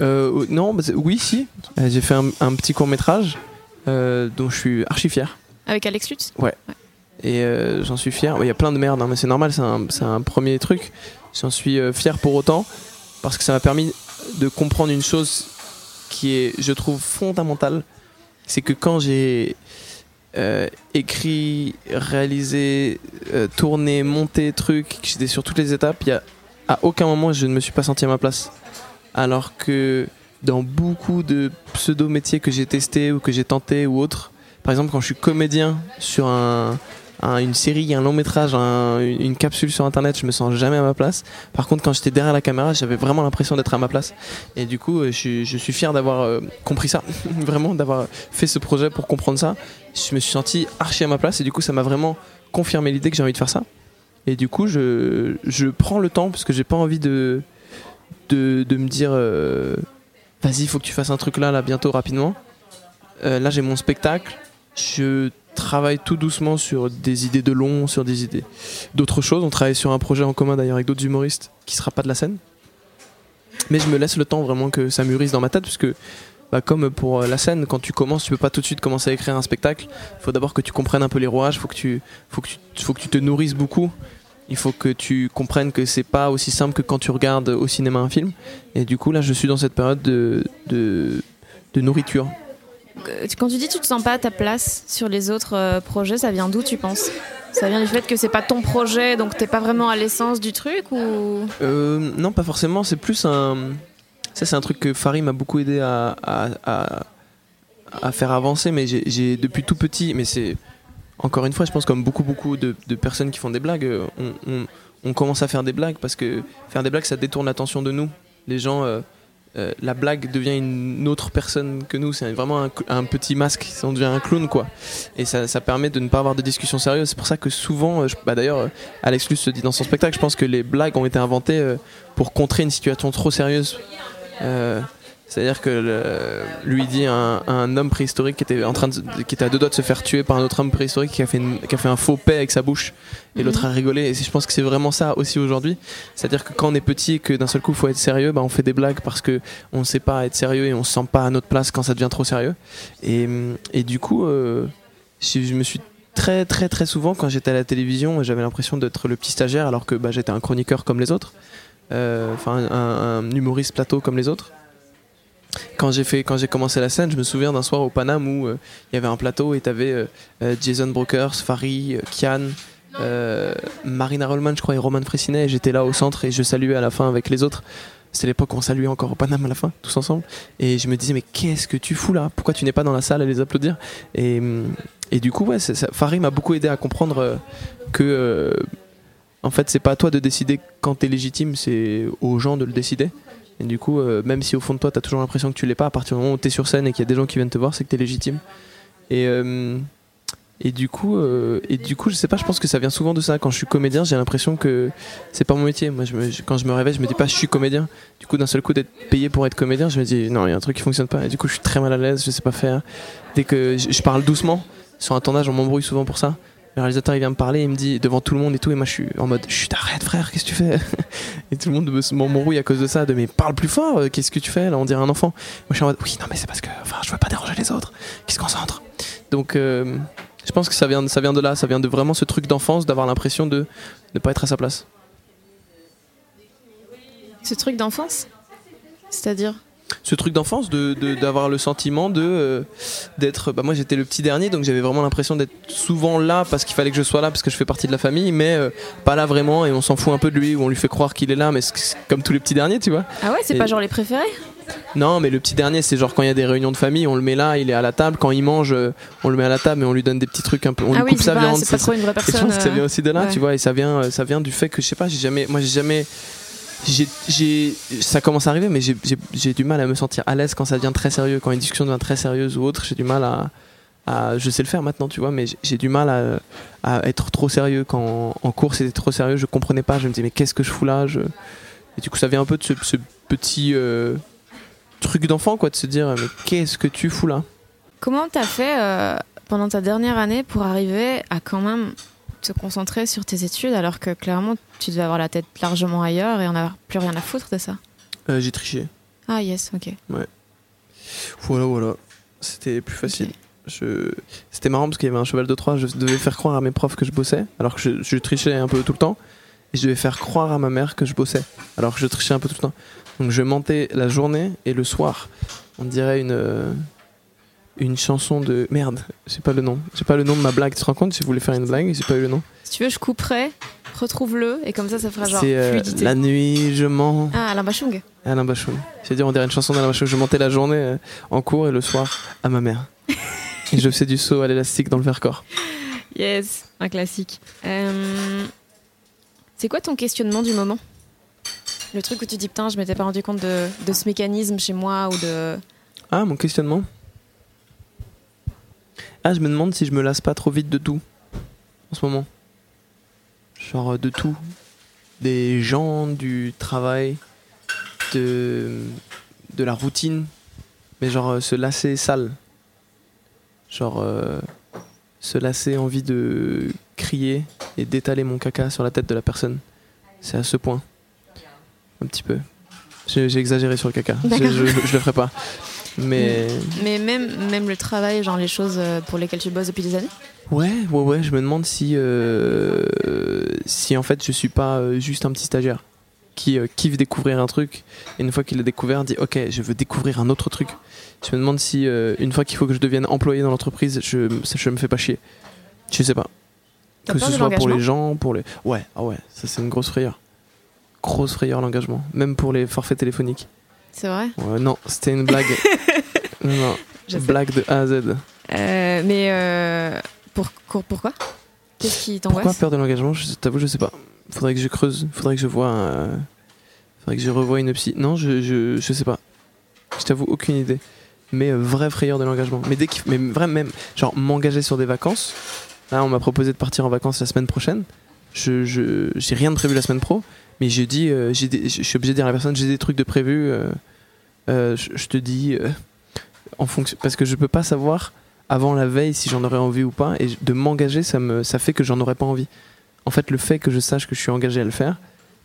Euh, non, bah, oui, si. J'ai fait un, un petit court métrage dont je suis archi fier. Avec Alex Lutz? Et euh, j'en suis fier. Il y a plein de merde, hein, mais c'est normal, c'est un, un premier truc. J'en suis euh, fier pour autant, parce que ça m'a permis de comprendre une chose qui est, je trouve, fondamentale. C'est que quand j'ai euh, écrit, réalisé, tourné, monté, truc, que j'étais sur toutes les étapes, y a, à aucun moment je ne me suis pas senti à ma place. Alors que dans beaucoup de pseudo-métiers que j'ai testés ou que j'ai tentés ou autres, par exemple, quand je suis comédien sur un, un- une série, un long métrage, un- une, capsule sur internet, je me sens jamais à ma place. Par contre, quand j'étais derrière la caméra, j'avais vraiment l'impression d'être à ma place. Et du coup, je suis fier d'avoir euh, compris ça, vraiment d'avoir fait ce projet pour comprendre ça. Je me suis senti archi à ma place et du coup, ça m'a vraiment confirmé l'idée que j'ai envie de faire ça. Et du coup, je, je prends le temps parce que j'ai pas envie de, de, de me dire euh, vas-y, il faut que tu fasses un truc là, là, bientôt, rapidement. Euh, là, j'ai mon spectacle. Je travaille tout doucement sur des idées de long, sur des idées d'autres choses. On travaille sur un projet en commun d'ailleurs avec d'autres humoristes qui sera pas de la scène. Mais je me laisse le temps vraiment que ça mûrisse dans ma tête, parce que bah, comme pour la scène, quand tu commences, tu peux pas tout de suite commencer à écrire un spectacle. Il faut d'abord que tu comprennes un peu les rouages, faut faut que tu, faut que tu te nourrisses beaucoup. Il faut que tu comprennes que c'est pas aussi simple que quand tu regardes au cinéma un film. Et du coup, là, je suis dans cette période de, de, de nourriture. Quand tu dis tu te sens pas à ta place sur les autres euh, projets, ça vient d'où tu penses? Ça vient du fait que c'est pas ton projet, donc t'es pas vraiment à l'essence du truc ou? Euh, Non, pas forcément. C'est plus un. Ça, c'est un truc que Farid m'a beaucoup aidé à, à, faire avancer, mais j'ai depuis tout petit. Mais c'est encore une fois, je pense comme beaucoup beaucoup de, personnes qui font des blagues, euh, on, commence à faire des blagues parce que faire des blagues, ça détourne l'attention de nous. Les gens. Euh, euh, la blague devient une autre personne que nous. C'est vraiment un, petit masque. On devient un clown, quoi. Et ça, ça, permet de ne pas avoir de discussions sérieuses. C'est pour ça que souvent, euh, bah d'ailleurs, euh, Alex Luce se dit dans son spectacle, je pense que les blagues ont été inventées pour contrer une situation trop sérieuse. C'est-à-dire que lui dit un, un, homme préhistorique qui était en train de, qui était à deux doigts de se faire tuer par un autre homme préhistorique qui a fait, qui a fait un faux paix avec sa bouche et l'autre a mhm. rigolé. Et je pense que c'est vraiment ça aussi aujourd'hui. C'est-à-dire que quand on est petit et que d'un seul coup il faut être sérieux, bah, on fait des blagues parce que on ne sait pas être sérieux et on se sent pas à notre place quand ça devient trop sérieux. Et, et du coup, euh, je, me suis très très très souvent quand j'étais à la télévision, j'avais l'impression d'être le petit stagiaire alors que bah, j'étais un chroniqueur comme les autres, euh, enfin un, un humoriste plateau comme les autres quand j'ai fait quand j'ai commencé la scène je me souviens d'un soir au Paname où euh, il y avait un plateau et t'avais avais euh, Jason Brokers Farid euh, Kian Marina Rollman je crois et Roman Fressinet. J'étais là au centre et je saluais à la fin avec les autres. C'était l'époque où on saluait encore au Paname à la fin tous ensemble. Et je me disais mais qu'est-ce que tu fous là? Pourquoi tu n'es pas dans la salle? À les applaudir. Et, et du coup ouais Farid m'a beaucoup aidé à comprendre que en fait c'est pas à toi de décider quand t'es légitime c'est aux gens de le décider et du coup, euh, même si au fond de toi, tu as toujours l'impression que tu l'es pas, à partir du moment où tu es sur scène et qu'il y a des gens qui viennent te voir, c'est que tu es légitime. Et, euh, et, du coup, euh, et du coup, je sais pas, je pense que ça vient souvent de ça. Quand je suis comédien, j'ai l'impression que c'est pas mon métier. Moi, quand je me réveille, je me dis pas je suis comédien. Du coup, d'un seul coup, d'être payé pour être comédien, je me dis non, il y a un truc qui fonctionne pas. Et du coup, je suis très mal à l'aise, je sais pas faire. Dès que je parle doucement, sur un tournage, on m'embrouille souvent pour ça le réalisateur il vient me parler, il me dit devant tout le monde et tout, et moi je suis en mode chut arrête frère, qu'est-ce que tu fais? Et tout le monde m'embrouille à cause de ça, de mais parle plus fort, euh, qu'est-ce que tu fais là On dirait un enfant. Moi je suis en mode oui non mais c'est parce que enfin je veux pas déranger les autres, qui se concentrent. Donc euh, je pense que ça vient, ça vient de là, ça vient de vraiment ce truc d'enfance, d'avoir l'impression de ne pas être à sa place. Ce truc d'enfance? C'est-à-dire? Ce truc d'enfance de d'avoir le sentiment de euh, d'être bah moi j'étais le petit dernier donc j'avais vraiment l'impression d'être souvent là parce qu'il fallait que je sois là parce que je fais partie de la famille mais euh, pas là vraiment et on s'en fout un peu de lui ou on lui fait croire qu'il est là mais comme tous les petits derniers tu vois ah ouais c'est pas genre les préférés? Non, mais le petit dernier, c'est genre quand il y a des réunions de famille, on le met là, il est à la table. Quand il mange, euh, on le met à la table et on lui donne des petits trucs un peu. On ah lui coupe sa viande. C'est pas trop une vraie personne. je pense que ça vient aussi de là, tu vois, et ça vient, ça vient du fait que je sais pas, j'ai jamais, moi j'ai jamais ça commence à arriver, mais j'ai du mal à me sentir à l'aise quand ça devient très sérieux, quand une discussion devient très sérieuse ou autre. J'ai du mal à, je sais le faire maintenant, tu vois, mais j'ai du mal à, être trop sérieux quand en cours c'était trop sérieux. Je comprenais pas, je me disais mais qu'est-ce que je fous là. Et du coup, ça vient un peu de ce, petit euh, truc d'enfant, quoi, de se dire mais qu'est-ce que tu fous là? Comment t'as fait euh, pendant ta dernière année pour arriver à quand même te concentrer sur tes études alors que clairement tu devais avoir la tête largement ailleurs et en avoir plus rien à foutre de ça euh, J'ai triché. Ah yes, ok. Ouais. Voilà, voilà. C'était plus facile. Je... C'était marrant parce qu'il y avait un cheval de Troie, je devais faire croire à mes profs que je bossais, alors que je, je, trichais un peu tout le temps. Et je devais faire croire à ma mère que je bossais, alors que je trichais un peu tout le temps. Donc je mentais la journée et le soir. On dirait une, euh, une chanson de merde, j'ai pas le nom. J'ai pas le nom de ma blague. Tu te rends compte, si vous voulais faire une blague, j'ai pas eu le nom. Si tu veux, je couperai, retrouve-le et comme ça, ça fera genre. C'est euh, la nuit, je mens. Ah, Alain Bachung. Alain Bachung. C'est dire, on dirait une chanson d'Alain Bachung. Je montais la journée euh, en cours et le soir à ma mère. et je faisais du saut à l'élastique dans le verre-corps. Yes, un classique. Euh, c'est quoi ton questionnement du moment? Le truc où tu dis putain, je m'étais pas rendu compte de, de ce mécanisme chez moi ou de. Ah, mon questionnement? Ah, je me demande si je me lasse pas trop vite de tout en ce moment. Genre de tout. Des gens, du travail, de, de la routine. Mais genre euh, se lasser sale. Genre euh, se lasser envie de crier et d'étaler mon caca sur la tête de la personne. C'est à ce point. Un petit peu. J'ai exagéré sur le caca. Je, je, je le ferai pas. Mais Mais même, même le travail, genre les choses euh, pour lesquelles tu bosses depuis des années ouais, ouais, ouais. Je me demande si, euh, si en fait, je suis pas euh, juste un petit stagiaire qui euh, kiffe découvrir un truc et une fois qu'il l'a découvert, dit ok, je veux découvrir un autre truc. Je me demande si euh, une fois qu'il faut que je devienne employé dans l'entreprise, je, je me fais pas chier. Je sais pas. Que ce soit pour les gens, pour les. Ouais, ah ouais, ça c'est une grosse frayeur. Grosse frayeur l'engagement, même pour les forfaits téléphoniques. C'est vrai? Ouais, non, c'était une blague. non, blague de A à Z. Euh, Mais euh, pour, pour- pourquoi? Qu'est-ce qui Pourquoi t'angoisse peur de l'engagement? Je t'avoue, je sais pas. Faudrait que je creuse, faudrait que je vois. un- Faudrait que je revoie une psy. Non, je, je, je sais pas. Je t'avoue, aucune idée. Mais euh, vraie frayeur de l'engagement. Mais dès qu'il. Mais vraiment, même. Genre, m'engager sur des vacances. Là, on m'a proposé de partir en vacances la semaine prochaine. Je, je, j'ai rien de prévu la semaine pro. Mais dit. euh, j'ai des- je suis obligé de dire à la personne, j'ai des trucs de prévu. euh, euh, je, je te dis. euh, en fonction. Parce que je peux pas savoir avant la veille si j'en aurais envie ou pas. Et de m'engager, ça, me, ça fait que j'en aurais pas envie. En fait, le fait que je sache que je suis engagé à le faire,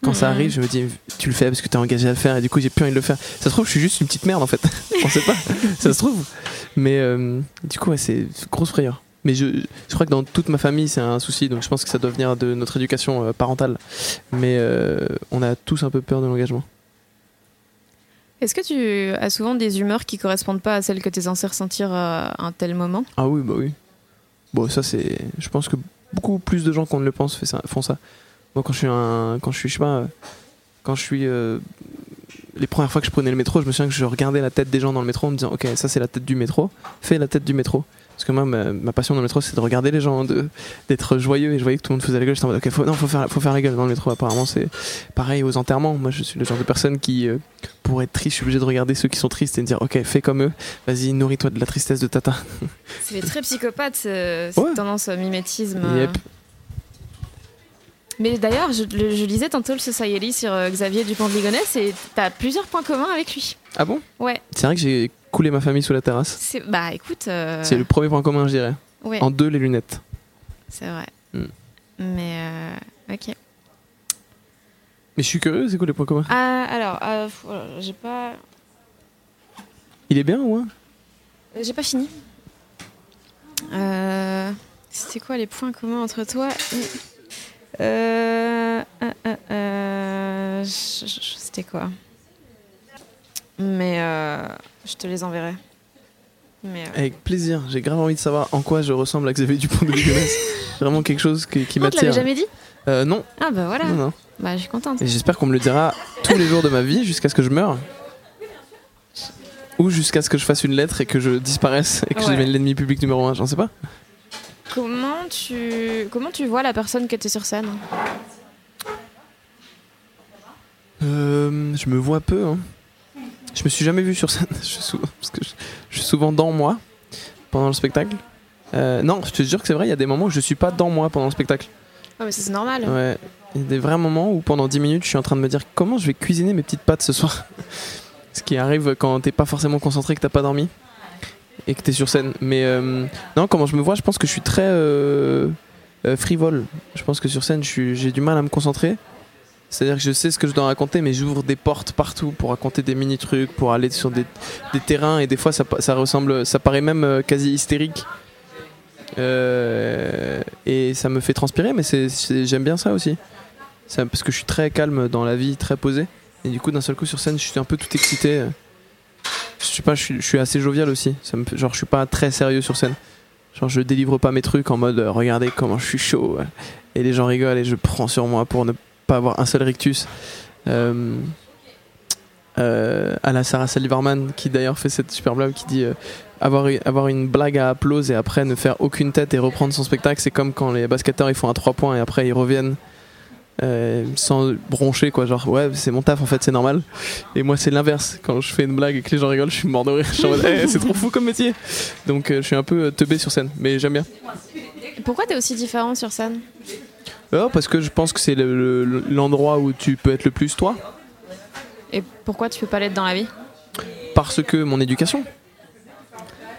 quand ça Mhm. arrive, je me dis, tu le fais parce que tu es engagé à le faire, et du coup, j'ai plus envie de le faire. Ça se trouve, je suis juste une petite merde, en fait. On sait pas. ça se trouve. Mais euh, du coup, ouais, c'est grosse frayeur. Mais je, je crois que dans toute ma famille, c'est un souci, donc je pense que ça doit venir de notre éducation euh, parentale. Mais euh, on a tous un peu peur de l'engagement. Est-ce que tu as souvent des humeurs qui correspondent pas à celles que tu es censé ressentir à un tel moment? Ah oui, bah oui. Bon, ça, c'est. Je pense que beaucoup plus de gens qu'on ne le pense fait ça, font ça. Moi, quand je suis un. Quand je suis, je sais pas. euh, Quand je suis. euh, Les premières fois que je prenais le métro, je me souviens que je regardais la tête des gens dans le métro en me disant, ok, ça c'est la tête du métro, fais la tête du métro. Parce que moi, ma, ma passion dans le métro, c'est de regarder les gens, d'être joyeux, et je voyais que tout le monde faisait la gueule. J'étais en mode, ok, faut, non, faut faire, faut faire la gueule dans le métro. Apparemment, c'est pareil aux enterrements. Moi, je suis le genre de personne qui, euh, pour être triste, je suis obligé de regarder ceux qui sont tristes et de dire, ok, fais comme eux, vas-y, nourris-toi de la tristesse de Tata. C'est très psychopathe, ce- cette Ouais. tendance au mimétisme. euh. Yep. Mais d'ailleurs, je, le- je lisais tantôt le Society sur euh, Xavier Dupont de Ligonnès et t'as plusieurs points communs avec lui. Ah bon? Ouais, C'est vrai que j'ai coulé ma famille sous la terrasse. c'est bah écoute. euh, C'est le premier point commun, je dirais. ouais, En deux, les lunettes. c'est vrai. Hmm. Mais euh, ok. Mais je suis curieux, c'est quoi les points communs? Ah, alors, euh, faut- euh, j'ai pas, Il est bien ou hein? J'ai pas fini. Euh, C'était quoi les points communs entre toi et euh, euh, euh, euh, C'était quoi? Mais euh, je te les enverrai. Mais euh, Avec plaisir, j'ai grave envie de savoir en quoi je ressemble à Xavier Dupont de Ligonnès. Vraiment quelque chose qui, qui non, tu l'avais m'attire. jamais dit? Euh, non, Ah bah voilà. non, non. Bah je suis contente. Et j'espère qu'on me le dira tous les jours de ma vie jusqu'à ce que je meure. Ou jusqu'à ce que je fasse une lettre et que je disparaisse et que je devienne l'ennemi public numéro un, j'en sais pas. Comment tu comment tu vois la personne que tu es sur scène? Euh, je me vois peu. Hein. Je me suis jamais vu sur scène. Je suis, sou- parce que je, je suis souvent dans moi pendant le spectacle. Euh, non, je te jure que c'est vrai, il y a des moments où je suis pas dans moi pendant le spectacle. Ah mais c'est normal. Ouais. Il y a des vrais moments où pendant 10 minutes je suis en train de me dire comment je vais cuisiner mes petites pâtes ce soir? Ce qui arrive quand t'es pas forcément concentré, que t'as pas dormi et que t'es sur scène. Mais euh, non, comment je me vois, je pense que je suis très euh, frivole. Je pense que sur scène j'ai du mal à me concentrer. C'est-à-dire que je sais ce que je dois raconter, mais j'ouvre des portes partout pour raconter des mini trucs, pour aller sur des, des terrains, et des fois ça, ça ressemble, ça paraît même euh, quasi hystérique. Euh, et ça me fait transpirer, mais j'aime bien ça aussi. Parce que je suis très calme dans la vie, très posé. Et du coup, d'un seul coup sur scène, je suis un peu tout excité. Je sais pas, je suis, assez jovial aussi. Ça me, genre, je suis pas très sérieux sur scène. Genre, je délivre pas mes trucs en mode euh, regardez comment je suis chaud. Et les gens rigolent et je prends sur moi pour ne pas avoir un seul rictus. Euh, euh, à la Sarah Saliverman, qui d'ailleurs fait cette super blague qui dit euh, avoir, avoir une blague à applause et après ne faire aucune tête et reprendre son spectacle, c'est comme quand les basketteurs ils font un 3 points et après ils reviennent euh, sans broncher quoi. Genre ouais c'est mon taf en fait c'est normal. Et moi c'est l'inverse. Quand je fais une blague et que les gens rigolent je suis mort de rire. Eh, c'est trop fou comme métier. Donc je suis un peu teubé sur scène mais j'aime bien. Pourquoi t'es aussi différent sur scène? Oh, parce que je pense que c'est le- le- l'endroit où tu peux être le plus toi Et pourquoi tu peux pas l'être dans la vie? Parce que mon éducation.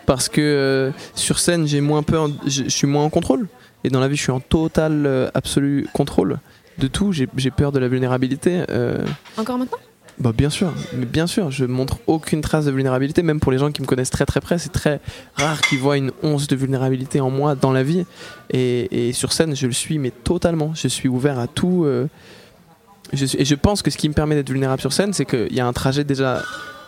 Parce que euh, sur scène, j'ai moins peur, je suis moins en contrôle. Et dans la vie, je suis en total, euh, absolu contrôle de tout. J'ai j'ai peur de la vulnérabilité. euh, Encore maintenant? Bah bien sûr, mais bien sûr, je montre aucune trace de vulnérabilité, même pour les gens qui me connaissent très très près, c'est très rare qu'ils voient une once de vulnérabilité en moi dans la vie. Et, sur scène, je le suis, mais totalement. Je suis ouvert à tout. euh, et je pense que ce qui me permet d'être vulnérable sur scène, c'est qu'il y a un trajet déjà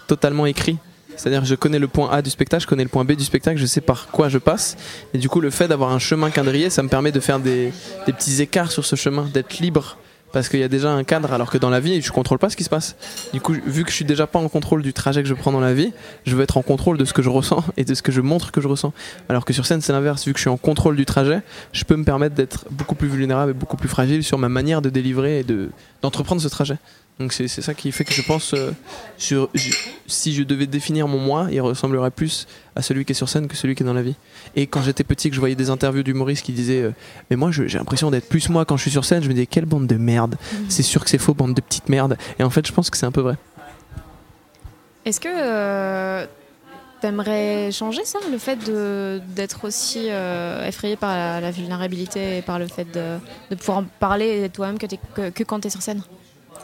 totalement écrit. C'est-à-dire je connais le point A du spectacle, je connais le point B du spectacle, je sais par quoi je passe. Et du coup, le fait d'avoir un chemin quadrillé, ça me permet de faire des petits écarts sur ce chemin, d'être libre. Parce qu'il y a déjà un cadre, alors que dans la vie, je contrôle pas ce qui se passe. Du coup, vu que je suis déjà pas en contrôle du trajet que je prends dans la vie, je veux être en contrôle de ce que je ressens et de ce que je montre que je ressens. Alors que sur scène, c'est l'inverse. Vu que je suis en contrôle du trajet, je peux me permettre d'être beaucoup plus vulnérable et beaucoup plus fragile sur ma manière de délivrer et de d'entreprendre ce trajet. Donc c'est ça qui fait que je pense, euh, sur- je- si je devais définir mon moi, il ressemblerait plus à celui qui est sur scène que celui qui est dans la vie. Et quand j'étais petit, que je voyais des interviews d'humoristes qui disaient euh, Mais moi, j'ai l'impression d'être plus moi quand je suis sur scène, je me disais Quelle bande de merde C'est sûr que c'est faux, bande de petites merdes. Et en fait, je pense que c'est un peu vrai. Est-ce que euh, t'aimerais changer ça, le fait d'être aussi euh, effrayé par la, la vulnérabilité et par le fait de, de pouvoir en parler toi-même que, que, que quand t'es sur scène?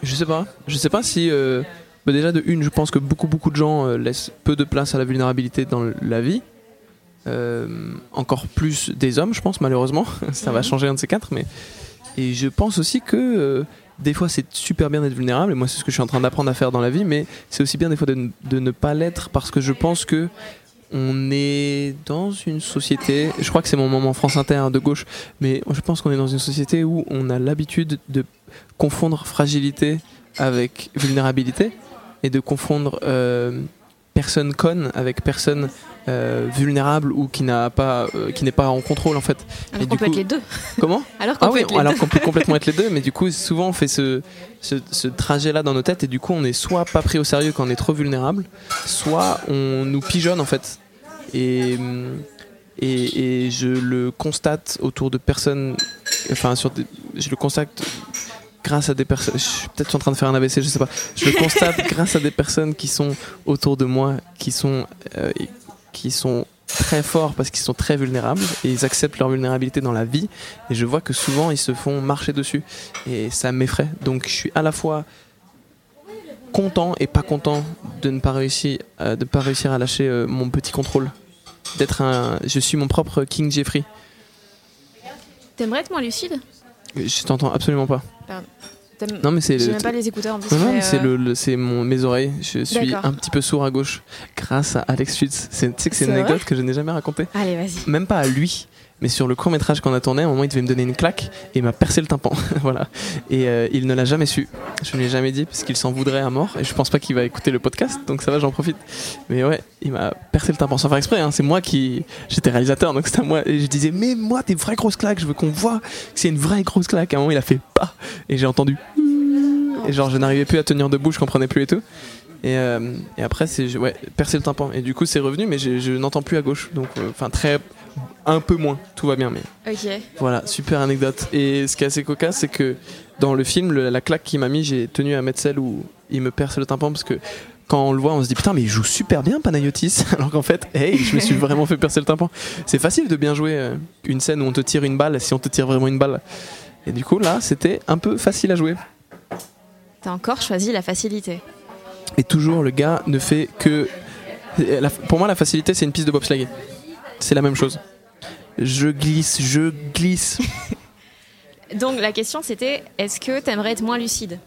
Je sais pas. Je sais pas si. euh, bah déjà, de une, je pense que beaucoup, beaucoup de gens euh, laissent peu de place à la vulnérabilité dans la vie. Euh, encore plus des hommes, je pense, malheureusement. Ça va Mhm. changer un de ces quatre. Mais... Et je pense aussi que des fois, c'est super bien d'être vulnérable. Et moi, c'est ce que je suis en train d'apprendre à faire dans la vie. Mais c'est aussi bien des fois de ne pas l'être parce que je pense que. On est dans une société, je crois que c'est mon moment France Inter de gauche, mais je pense qu'on est dans une société où on a l'habitude de confondre fragilité avec vulnérabilité et de confondre euh, personne conne avec personne euh, vulnérable ou qui n'a pas euh, qui n'est pas en contrôle en fait. Alors Et qu'on du peut coup- être les deux. Comment Alors qu'on Ah peut oui, être les alors deux. qu'on peut complètement être les deux, mais du coup souvent on fait ce, ce, ce trajet-là dans nos têtes et du coup on est soit pas pris au sérieux quand on est trop vulnérable, soit on nous pigeonne en fait. Et, et, et je le constate autour de personnes, enfin sur des- je le constate grâce à des personnes, je suis peut-être en train de faire un AVC, je sais pas, je le constate grâce à des personnes qui sont autour de moi, qui sont, euh, qui sont très forts parce qu'ils sont très vulnérables et ils acceptent leur vulnérabilité dans la vie. Et je vois que souvent ils se font marcher dessus et ça m'effraie. Donc je suis à la fois content et pas content de ne pas réussir euh, de pas réussir à lâcher euh, mon petit contrôle d'être un je suis mon propre King Jeffrey. T'aimerais être moins lucide? Je t'entends absolument pas. T'aimes- non mais c'est J'ai le- même pas les écouteurs en plus. non, c'est euh, le, le- c'est mon mes oreilles je suis un petit peu sourd à gauche grâce à Alex Schutz tu sais que c'est une anecdote que je n'ai jamais racontée? Allez, vas-y. même pas à lui, mais sur le court métrage qu'on a tourné, à un moment il devait me donner une claque et il m'a percé le tympan. voilà. Et euh, il ne l'a jamais su. Je ne lui ai jamais dit parce qu'il s'en voudrait à mort et je pense pas qu'il va écouter le podcast, donc ça va, j'en profite. Mais ouais, il m'a percé le tympan sans faire exprès. hein. C'est moi qui. J'étais réalisateur, donc c'était à moi. Et je disais, mais moi, des vraies grosses claques, je veux qu'on voit que c'est une vraie grosse claque. À un moment il a fait pas et j'ai entendu. Et genre je n'arrivais plus à tenir debout, je comprenais plus et tout. Et, euh, après, c'est ouais, percer le tympan. Et du coup, c'est revenu, mais je, je n'entends plus à gauche. Donc, euh, enfin, très. Un peu moins. Tout va bien, mais Ok. voilà, super anecdote. Et ce qui est assez cocasse, c'est que dans le film, le- la claque qu'il m'a mis, j'ai tenu à mettre celle où il me perce le tympan parce que quand on le voit, on se dit putain, mais il joue super bien Panayotis. Alors qu'en fait, hey, je me suis vraiment fait percer le tympan. C'est facile de bien jouer euh, une scène où on te tire une balle si on te tire vraiment une balle. Et du coup, là, c'était un peu facile à jouer. T'as encore choisi la facilité. Et toujours, le gars ne fait que. Pour moi, la facilité, c'est une piste de bobsleigh. C'est la même chose. Je glisse, je glisse. Donc la question c'était est-ce que t'aimerais être moins lucide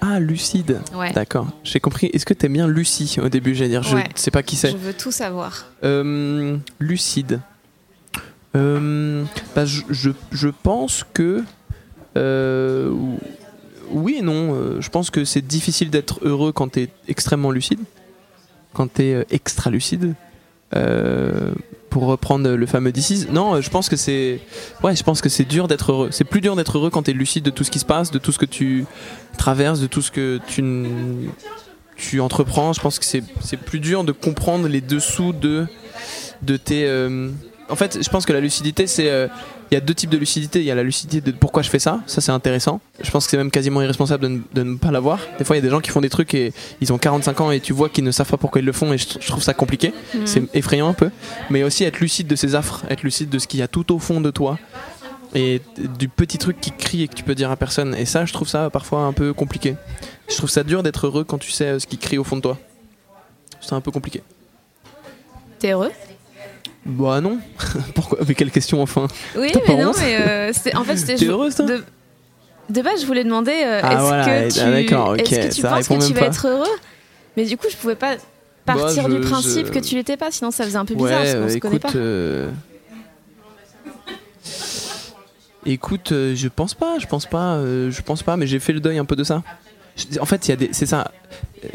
Ah, lucide. Ouais. D'accord. J'ai compris. Est-ce que t'aimes bien Lucie au début J'allais dire, je Ouais. sais pas qui c'est. Je veux tout savoir. Euh, lucide. Euh, bah, je, je, je pense que. euh, oui et non. je pense que c'est difficile d'être heureux quand t'es extrêmement lucide. Quand t'es extra lucide. Pour reprendre le fameux DC's. Non, euh, je pense que c'est. Ouais, je pense que c'est dur d'être heureux. C'est plus dur d'être heureux quand t'es lucide de tout ce qui se passe, de tout ce que tu traverses, de tout ce que tu. Tu entreprends, je pense que c'est c'est plus dur de comprendre les dessous de de tes. euh, En fait, je pense que la lucidité, c'est. euh, Il y a deux types de lucidité. Il y a la lucidité de pourquoi je fais ça. Ça, c'est intéressant. Je pense que c'est même quasiment irresponsable de ne, de ne pas l'avoir. Des fois, il y a des gens qui font des trucs et ils ont 45 ans et tu vois qu'ils ne savent pas pourquoi ils le font et je, je trouve ça compliqué. Mhm. C'est effrayant un peu. Mais aussi être lucide de ses affres, être lucide de ce qu'il y a tout au fond de toi. et du petit truc qui crie et que tu peux dire à personne. Et ça, je trouve ça parfois un peu compliqué. Je trouve ça dur d'être heureux quand tu sais euh, ce qui crie au fond de toi. C'est un peu compliqué. T'es heureux? Bah non. Pourquoi? Mais quelle question enfin? Oui, mais non, honte? mais euh, c'est- en fait, c'était T'es heureuse toi? de, de base, je voulais demander euh, Ah, est-ce voilà, que tu, ah, d'accord, ok, est-ce que tu ça penses répond que tu même vas pas. être heureux? Mais du coup, je pouvais pas partir Bah, du je- principe je- que tu l'étais pas, sinon ça faisait un peu bizarre, parce qu'on euh, se connaît écoute. pas. euh, Écoute, euh, je pense pas, je pense pas, euh, je pense pas, mais j'ai fait le deuil un peu de ça. En fait, y a des, c'est ça. euh,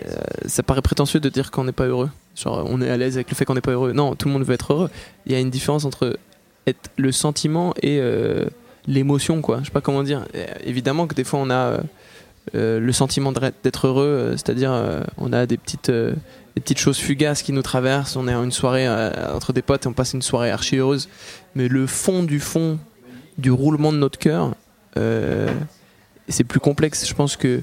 ça paraît prétentieux de dire qu'on n'est pas heureux. Genre, on est à l'aise avec le fait qu'on n'est pas heureux. Non, tout le monde veut être heureux. Il y a une différence entre être le sentiment et euh, l'émotion, quoi. Je sais pas comment dire. Euh, évidemment que des fois, on a le sentiment d'être heureux, c'est-à-dire, on a des petites, des petites choses fugaces qui nous traversent. On est à une soirée entre des potes et on passe une soirée archi heureuse. Mais le fond du fond du roulement de notre cœur, c'est plus complexe. Je pense que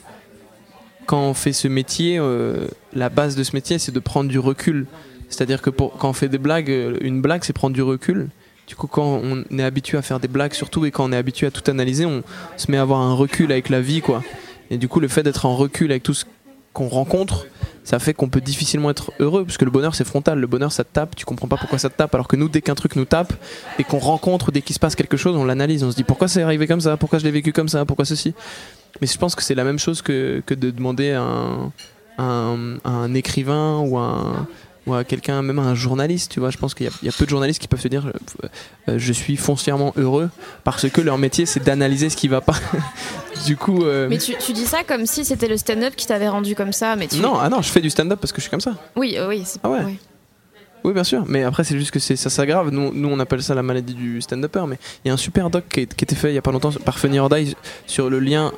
quand on fait ce métier, euh, la base de ce métier, c'est de prendre du recul. C'est-à-dire que quand on fait des blagues, euh, une blague, c'est prendre du recul. Du coup, quand on est habitué à faire des blagues, surtout, et quand on est habitué à tout analyser, on se met à avoir un recul avec la vie, quoi. Et du coup, le fait d'être en recul avec tout ce qu'on rencontre, ça fait qu'on peut difficilement être heureux, parce que le bonheur, c'est frontal. Le bonheur, ça te tape, tu comprends pas pourquoi ça te tape, alors que nous, dès qu'un truc nous tape, et qu'on rencontre, dès qu'il se passe quelque chose, on l'analyse, on se dit pourquoi c'est arrivé comme ça, pourquoi je l'ai vécu comme ça, pourquoi ceci? Mais je pense que c'est la même chose que, que de demander à un, un, un écrivain ou un ou à quelqu'un, même à un journaliste, tu vois. Je pense qu'il y, y a peu de journalistes qui peuvent se dire euh, euh, je suis foncièrement heureux parce que leur métier c'est d'analyser ce qui va pas. du coup. euh, Mais tu, tu dis ça comme si c'était le stand-up qui t'avait rendu comme ça, mais tu... Non, ah non, je fais du stand-up parce que je suis comme ça. Oui, oui, c'est Ah ouais. oui. Oui, bien sûr. Mais après, c'est juste que ça s'aggrave. Nous, nous, on appelle ça la maladie du stand-upper. Mais il y a un super doc qui, est- qui était fait il y a pas longtemps par Funny or Die sur le lien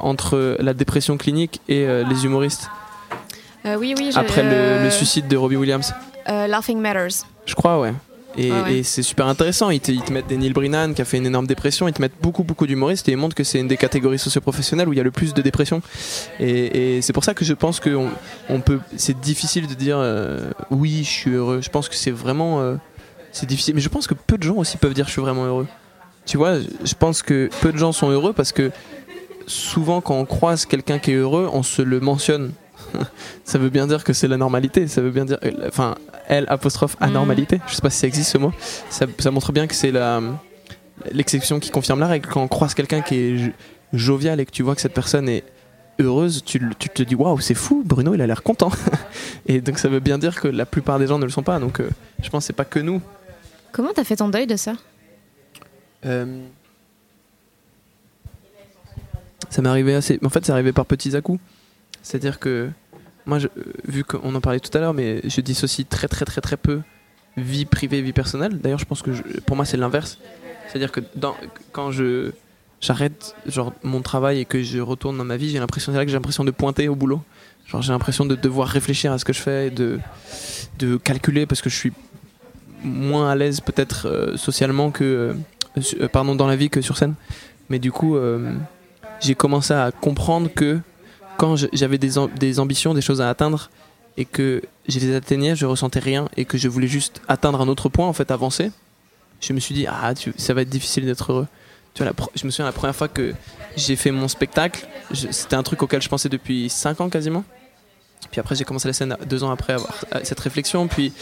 entre la dépression clinique et euh, les humoristes Euh, oui, oui. après le, euh, le suicide de Robbie Williams. euh, Laughing Matters. Je crois, ouais. Et, Ah ouais. et c'est super intéressant. Ils te, ils te mettent des Neil Brennan qui a fait une énorme dépression. Ils te mettent beaucoup, beaucoup d'humoristes et ils montrent que c'est une des catégories socioprofessionnelles où il y a le plus de dépression. Et, et c'est pour ça que je pense que on, on peut. C'est difficile de dire euh, oui, je suis heureux. Je pense que c'est vraiment. euh, c'est difficile. Mais je pense que peu de gens aussi peuvent dire je suis vraiment heureux. Tu vois, je pense que peu de gens sont heureux parce que souvent quand on croise quelqu'un qui est heureux, on se le mentionne. ça veut bien dire que c'est la normalité. Ça veut bien dire. euh, Enfin, L apostrophe anormalité. Je sais pas si ça existe ce mot. Ça, ça montre bien que c'est la l'exception qui confirme la règle. Quand on croise quelqu'un qui est jo- jovial et que tu vois que cette personne est heureuse, tu te dis waouh, c'est fou, Bruno, il a l'air content. et donc ça veut bien dire que la plupart des gens ne le sont pas. Donc euh, je pense que c'est pas que nous. Comment t'as fait ton deuil de ça? Euh, Ça m'est arrivé assez. En fait, c'est arrivé par petits à-coups. C'est-à-dire que moi, vu qu'on en parlait tout à l'heure, mais je dissocie très très très très peu vie privée, vie personnelle. D'ailleurs, je pense que pour moi, c'est l'inverse. C'est-à-dire que quand je j'arrête genre mon travail et que je retourne dans ma vie, j'ai l'impression que j'ai l'impression de pointer au boulot. Genre j'ai l'impression de devoir réfléchir à ce que je fais, et de de calculer parce que je suis moins à l'aise peut-être euh, socialement que euh, euh, pardon dans la vie que sur scène. Mais du coup, j'ai commencé à comprendre que quand j'avais des, am- des ambitions, des choses à atteindre et que je les atteignais, je ressentais rien et que je voulais juste atteindre un autre point, en fait, avancer. Je me suis dit ah tu- ça va être difficile d'être heureux. Je me souviens la première fois que j'ai fait mon spectacle, c'était un truc auquel je pensais depuis 5 ans quasiment. Puis après j'ai commencé la scène deux ans après avoir euh, cette réflexion, puis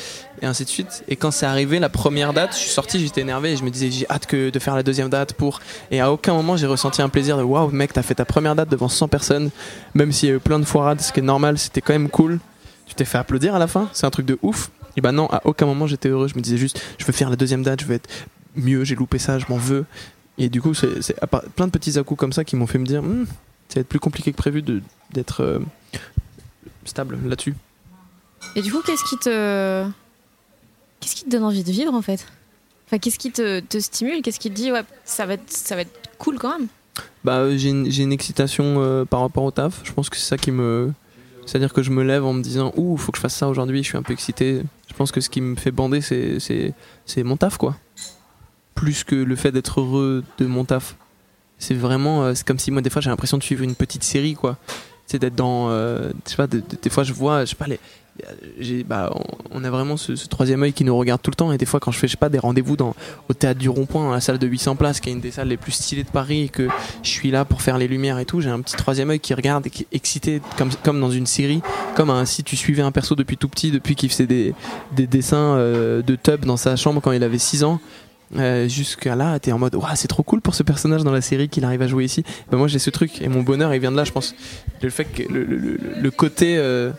et ainsi de suite. Et quand c'est arrivé la première date, je suis sorti, j'étais énervé et je me disais j'ai hâte que de faire la deuxième date pour. Et à aucun moment j'ai ressenti un plaisir de waouh mec t'as fait ta première date devant 100 personnes, même s'il y a eu plein de foirades, ce qui est normal, c'était quand même cool. Tu t'es fait applaudir à la fin, c'est un truc de ouf. Et bah non, à aucun moment j'étais heureux. Je me disais juste je veux faire la deuxième date, je veux être mieux, j'ai loupé ça, je m'en veux. Et du coup c'est plein de petits à-coups comme ça qui m'ont fait me dire Hmm, ça va être plus compliqué que prévu d'être euh, stable là-dessus. Et du coup, qu'est-ce qui te. Qu'est-ce qui te donne envie de vivre en fait? Enfin, qu'est-ce qui te, te stimule? Qu'est-ce qui te dit, ouais, ça va être, ça va être cool quand même? Bah, euh, j'ai une, excitation euh, par rapport au taf. Je pense que c'est ça qui me. C'est-à-dire que je me lève en me disant Ouh, faut que je fasse ça aujourd'hui, je suis un peu excité. Je pense que ce qui me fait bander, c'est mon taf, quoi. Plus que le fait d'être heureux de mon taf. C'est vraiment. euh, c'est comme si moi, des fois, j'ai l'impression de suivre une petite série, quoi. C'est d'être dans. euh, je sais pas, des, fois je vois, je sais pas, les. Bah, on, a vraiment ce, troisième œil qui nous regarde tout le temps et des fois quand je fais je sais pas des rendez-vous dans au théâtre du Rond-Point dans la salle de 800 places qui est une des salles les plus stylées de Paris et que je suis là pour faire les lumières et tout j'ai un petit troisième œil qui regarde et qui est excité comme, comme dans une série comme si tu suivais un perso depuis tout petit depuis qu'il faisait des, des dessins euh, de tub dans sa chambre quand il avait 6 ans euh, jusqu'à là, t'es en mode, Ouah, c'est trop cool pour ce personnage dans la série qu'il arrive à jouer ici. Ben moi, j'ai ce truc et mon bonheur, il vient de là, je pense. Le fait que le, le- le- le côté, euh,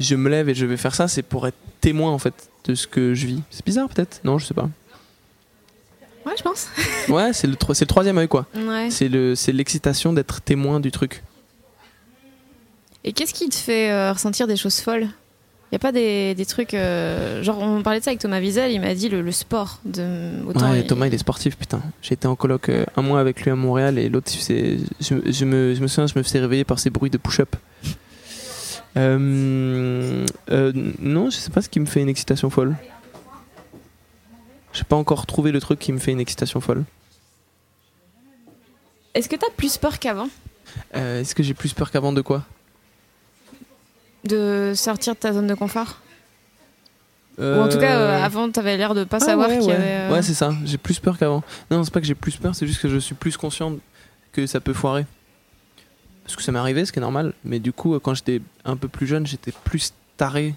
je me lève et je vais faire ça, c'est pour être témoin en fait de ce que je vis. C'est bizarre peut-être? Non, je sais pas. Ouais, je pense. Ouais, c'est le, tro- c'est le troisième œil quoi. Ouais. C'est le, c'est l'excitation d'être témoin du truc. Et qu'est-ce qui te fait euh, ressentir des choses folles? Il y a pas des, des trucs. euh, genre, on parlait de ça avec Thomas Wiesel, il m'a dit le, le sport. De, autant Ouais, Thomas, il est sportif, putain. J'ai été en coloc euh, un mois avec lui à Montréal et l'autre, je, je me, je me souviens, je me faisais réveiller par ces bruits de push-up. Euh, euh, non, je sais pas ce qui me fait une excitation folle. J'ai pas encore trouvé le truc qui me fait une excitation folle. Est-ce que t'as plus peur qu'avant? Euh, Est-ce que j'ai plus peur qu'avant de quoi? De sortir de ta zone de confort Ou en tout cas, euh, avant, t'avais l'air de pas Ah savoir ouais, qu'il y avait. euh, Ouais, c'est ça. J'ai plus peur qu'avant. Non, c'est pas que j'ai plus peur, c'est juste que je suis plus conscient que ça peut foirer. Parce que ça m'est arrivé, ce qui est normal. Mais du coup, quand j'étais un peu plus jeune, j'étais plus taré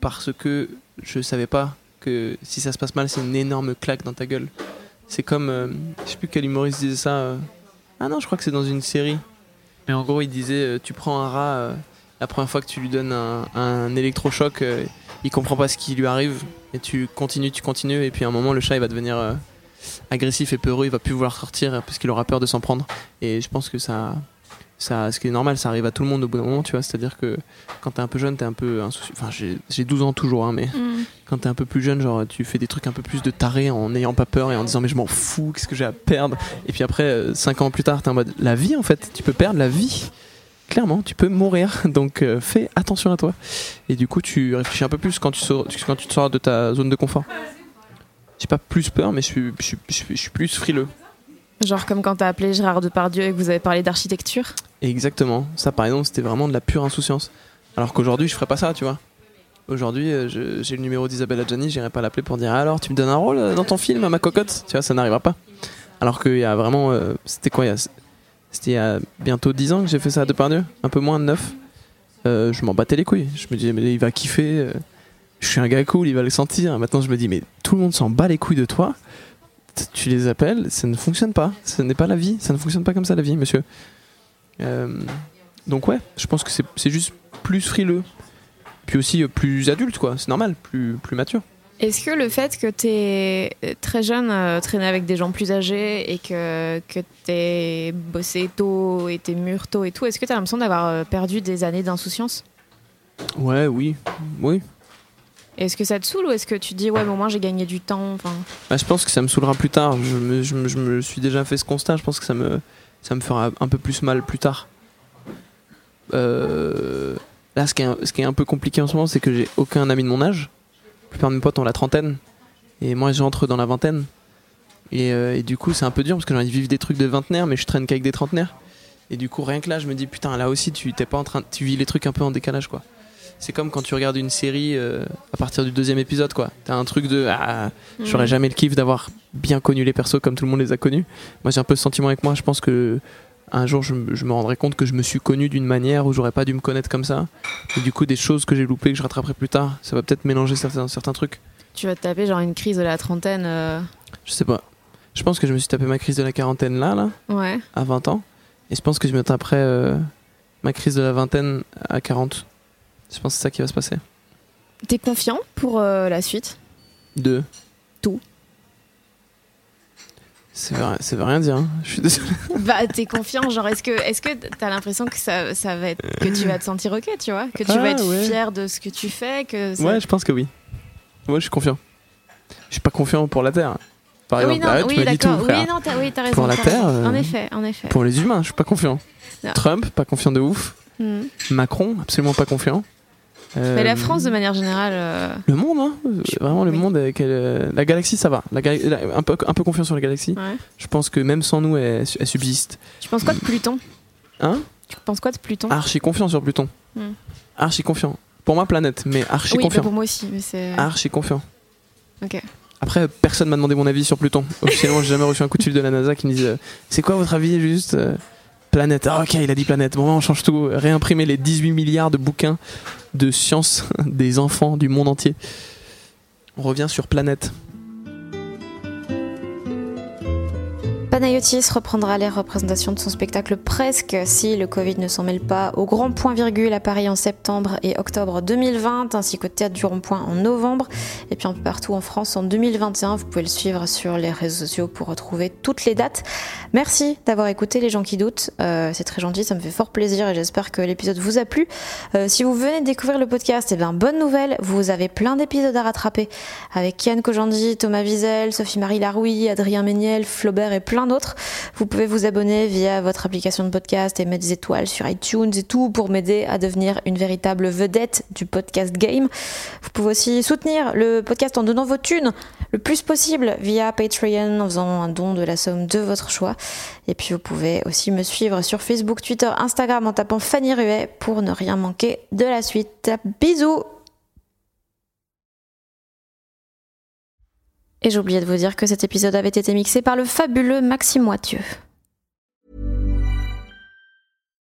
parce que je savais pas que si ça se passe mal, c'est une énorme claque dans ta gueule. C'est comme, euh, je sais plus quel humoriste disait ça. euh, Ah non, je crois que c'est dans une série. Mais en gros, il disait, euh, tu prends un rat, euh, la première fois que tu lui donnes un, un électrochoc, euh, il comprend pas ce qui lui arrive. Et tu continues, tu continues. Et puis à un moment le chat il va devenir euh, agressif et peureux, il va plus vouloir sortir parce qu'il aura peur de s'en prendre. Et je pense que ça ça ce qui est normal, ça arrive à tout le monde au bout d'un moment, tu vois, c'est-à-dire que quand t'es un peu jeune, t'es un peu insouciant. Enfin, j'ai j'ai 12 ans toujours hein, mais hmm. quand t'es un peu plus jeune, genre tu fais des trucs un peu plus de taré en n'ayant pas peur et en disant mais je m'en fous, qu'est-ce que j'ai à perdre? Et puis après 5 ans plus tard, t'es en mode la vie en fait, tu peux perdre la vie. Clairement, tu peux mourir, donc euh, fais attention à toi. Et du coup, tu réfléchis un peu plus quand tu, sors, quand tu te sors de ta zone de confort. J'ai pas plus peur, mais je suis, je suis, je suis, je suis plus frileux. Genre comme quand t'as appelé Gérard Depardieu et que vous avez parlé d'architecture? Exactement. Ça, par exemple, c'était vraiment de la pure insouciance. Alors qu'aujourd'hui, je ferais pas ça, tu vois. Aujourd'hui, euh, j'ai le numéro d'Isabelle Adjani, j'irai pas l'appeler pour dire alors, tu me donnes un rôle euh, dans ton film, à ma cocotte? Tu vois, ça n'arrivera pas. Alors qu'il y a vraiment. euh, c'était quoi il y a- C'était il y a bientôt 10 ans que j'ai fait ça à Depardieu, un peu moins de 9. Euh, je m'en battais les couilles. Je me disais, mais il va kiffer. euh, je suis un gars cool, il va le sentir. Maintenant, je me dis, mais tout le monde s'en bat les couilles de toi. Tu les appelles, ça ne fonctionne pas. Ce n'est pas la vie. Ça ne fonctionne pas comme ça, la vie, monsieur. Euh, donc, ouais, je pense que c'est juste plus frileux. Puis aussi plus adulte, quoi. C'est normal, plus mature. Est-ce que le fait que t'es très jeune, euh, traîné avec des gens plus âgés et que, que t'es bossé tôt et t'es mûr tôt et tout, est-ce que t'as l'impression d'avoir euh, perdu des années d'insouciance? Ouais, oui. Oui. Est-ce que ça te saoule ou est-ce que tu dis ouais mais au moins j'ai gagné du temps enfin, Bah, je pense que ça me saoulera plus tard. Je me, je me- je me suis déjà fait ce constat. Je pense que ça me, ça me fera un peu plus mal plus tard. Euh, là, ce qui, est, ce qui est un peu compliqué en ce moment, c'est que j'ai aucun ami de mon âge. La plupart de mes potes ont la trentaine. Et moi, j'entre dans la vingtaine. Et, euh, et du coup, c'est un peu dur parce que j'ai envie de vivre des trucs de vingtenaire, mais je traîne qu'avec des trentenaires. Et du coup, rien que là, je me dis, putain, là aussi, tu t'es pas en train, tu vis les trucs un peu en décalage, quoi. C'est comme quand tu regardes une série euh, à partir du deuxième épisode, quoi. T'as un truc de, ah, J'aurais hmm. jamais le kiff d'avoir bien connu les persos comme tout le monde les a connus. Moi, j'ai un peu ce sentiment avec moi. Je pense que un jour, je, me- je me rendrai compte que je me suis connu d'une manière où j'aurais pas dû me connaître comme ça. Et du coup, des choses que j'ai loupées, que je rattraperai plus tard, ça va peut-être mélanger certains, certains trucs. Tu vas te taper genre une crise de la trentaine. euh, Je sais pas. Je pense que je me suis tapé ma crise de la quarantaine là, là, Ouais. à 20 ans. Et je pense que je me taperai euh, ma crise de la vingtaine à 40. Je pense que c'est ça qui va se passer. T'es confiant pour euh, la suite? Deux. Tout? Ça veut, ça veut rien dire. hein. Je suis désolé. Bah t'es confiant genre est-ce que est-ce que t'as l'impression que ça, ça va être que tu vas te sentir ok tu vois? Que tu Ah, vas être ouais. fier de ce que tu fais que ça- Ouais, je pense que oui. Ouais, je suis confiant. Je suis pas confiant pour la Terre. Par Ah oui, exemple, non, Arrête, oui, tu dit tout, d'accord. frère. Oui, non, t'as, oui, t'as raison. Pour la. Terre, euh, En effet, en effet. Pour les humains, je suis pas confiant. Non. Trump, pas confiant de ouf. Hmm. Macron, absolument pas confiant. Euh, Mais la France, de manière générale, euh, Le monde, hein Vraiment, le Oui. monde, avec, euh, la galaxie, ça va. La gal- la- un, peu, un peu confiant sur la galaxie. ouais. Je pense que même sans nous, elle, elle subsiste. Tu penses quoi de Pluton? Hein? Tu penses quoi de Pluton? Archi confiant sur Pluton. Hmm. Archi confiant. Pour moi, planète, mais archi Oui, bah, confiant. pour moi aussi, mais c'est. Archi confiant. Ok. Après, personne m'a demandé mon avis sur Pluton. Officiellement, j'ai jamais reçu un coup de fil de la NASA qui me dise euh, C'est quoi votre avis juste euh, Planète. Ah, ok, il a dit planète. Bon, on change tout. Réimprimer les 18 milliards de bouquins de science des enfants du monde entier. On revient sur planète. Panayotis reprendra les représentations de son spectacle Presque si le Covid ne s'en mêle pas au Grand Point Virgule à Paris en septembre et octobre 2020 ainsi qu'au Théâtre du Rond-Point en novembre et puis un peu partout en France en 2021. Vous pouvez le suivre sur les réseaux sociaux pour retrouver toutes les dates. Merci d'avoir écouté les gens qui doutent. Euh, C'est très gentil, ça me fait fort plaisir et j'espère que l'épisode vous a plu. Euh, si vous venez de découvrir le podcast, eh bien bonne nouvelle, vous avez plein d'épisodes à rattraper avec Kian Kojandi, Thomas Wiesel, Sophie-Marie Larouille, Adrien Méniel, Flaubert et plein d'autres. Vous pouvez vous abonner via votre application de podcast et mettre des étoiles sur iTunes et tout pour m'aider à devenir une véritable vedette du podcast game. Vous pouvez aussi soutenir le podcast en donnant vos thunes le plus possible via Patreon en faisant un don de la somme de votre choix. Et puis vous pouvez aussi me suivre sur Facebook, Twitter, Instagram en tapant Fanny Ruet pour ne rien manquer de la suite. Bisous Et j'ai oublié de vous dire que cet épisode avait été mixé par le fabuleux Maxime Moitieu.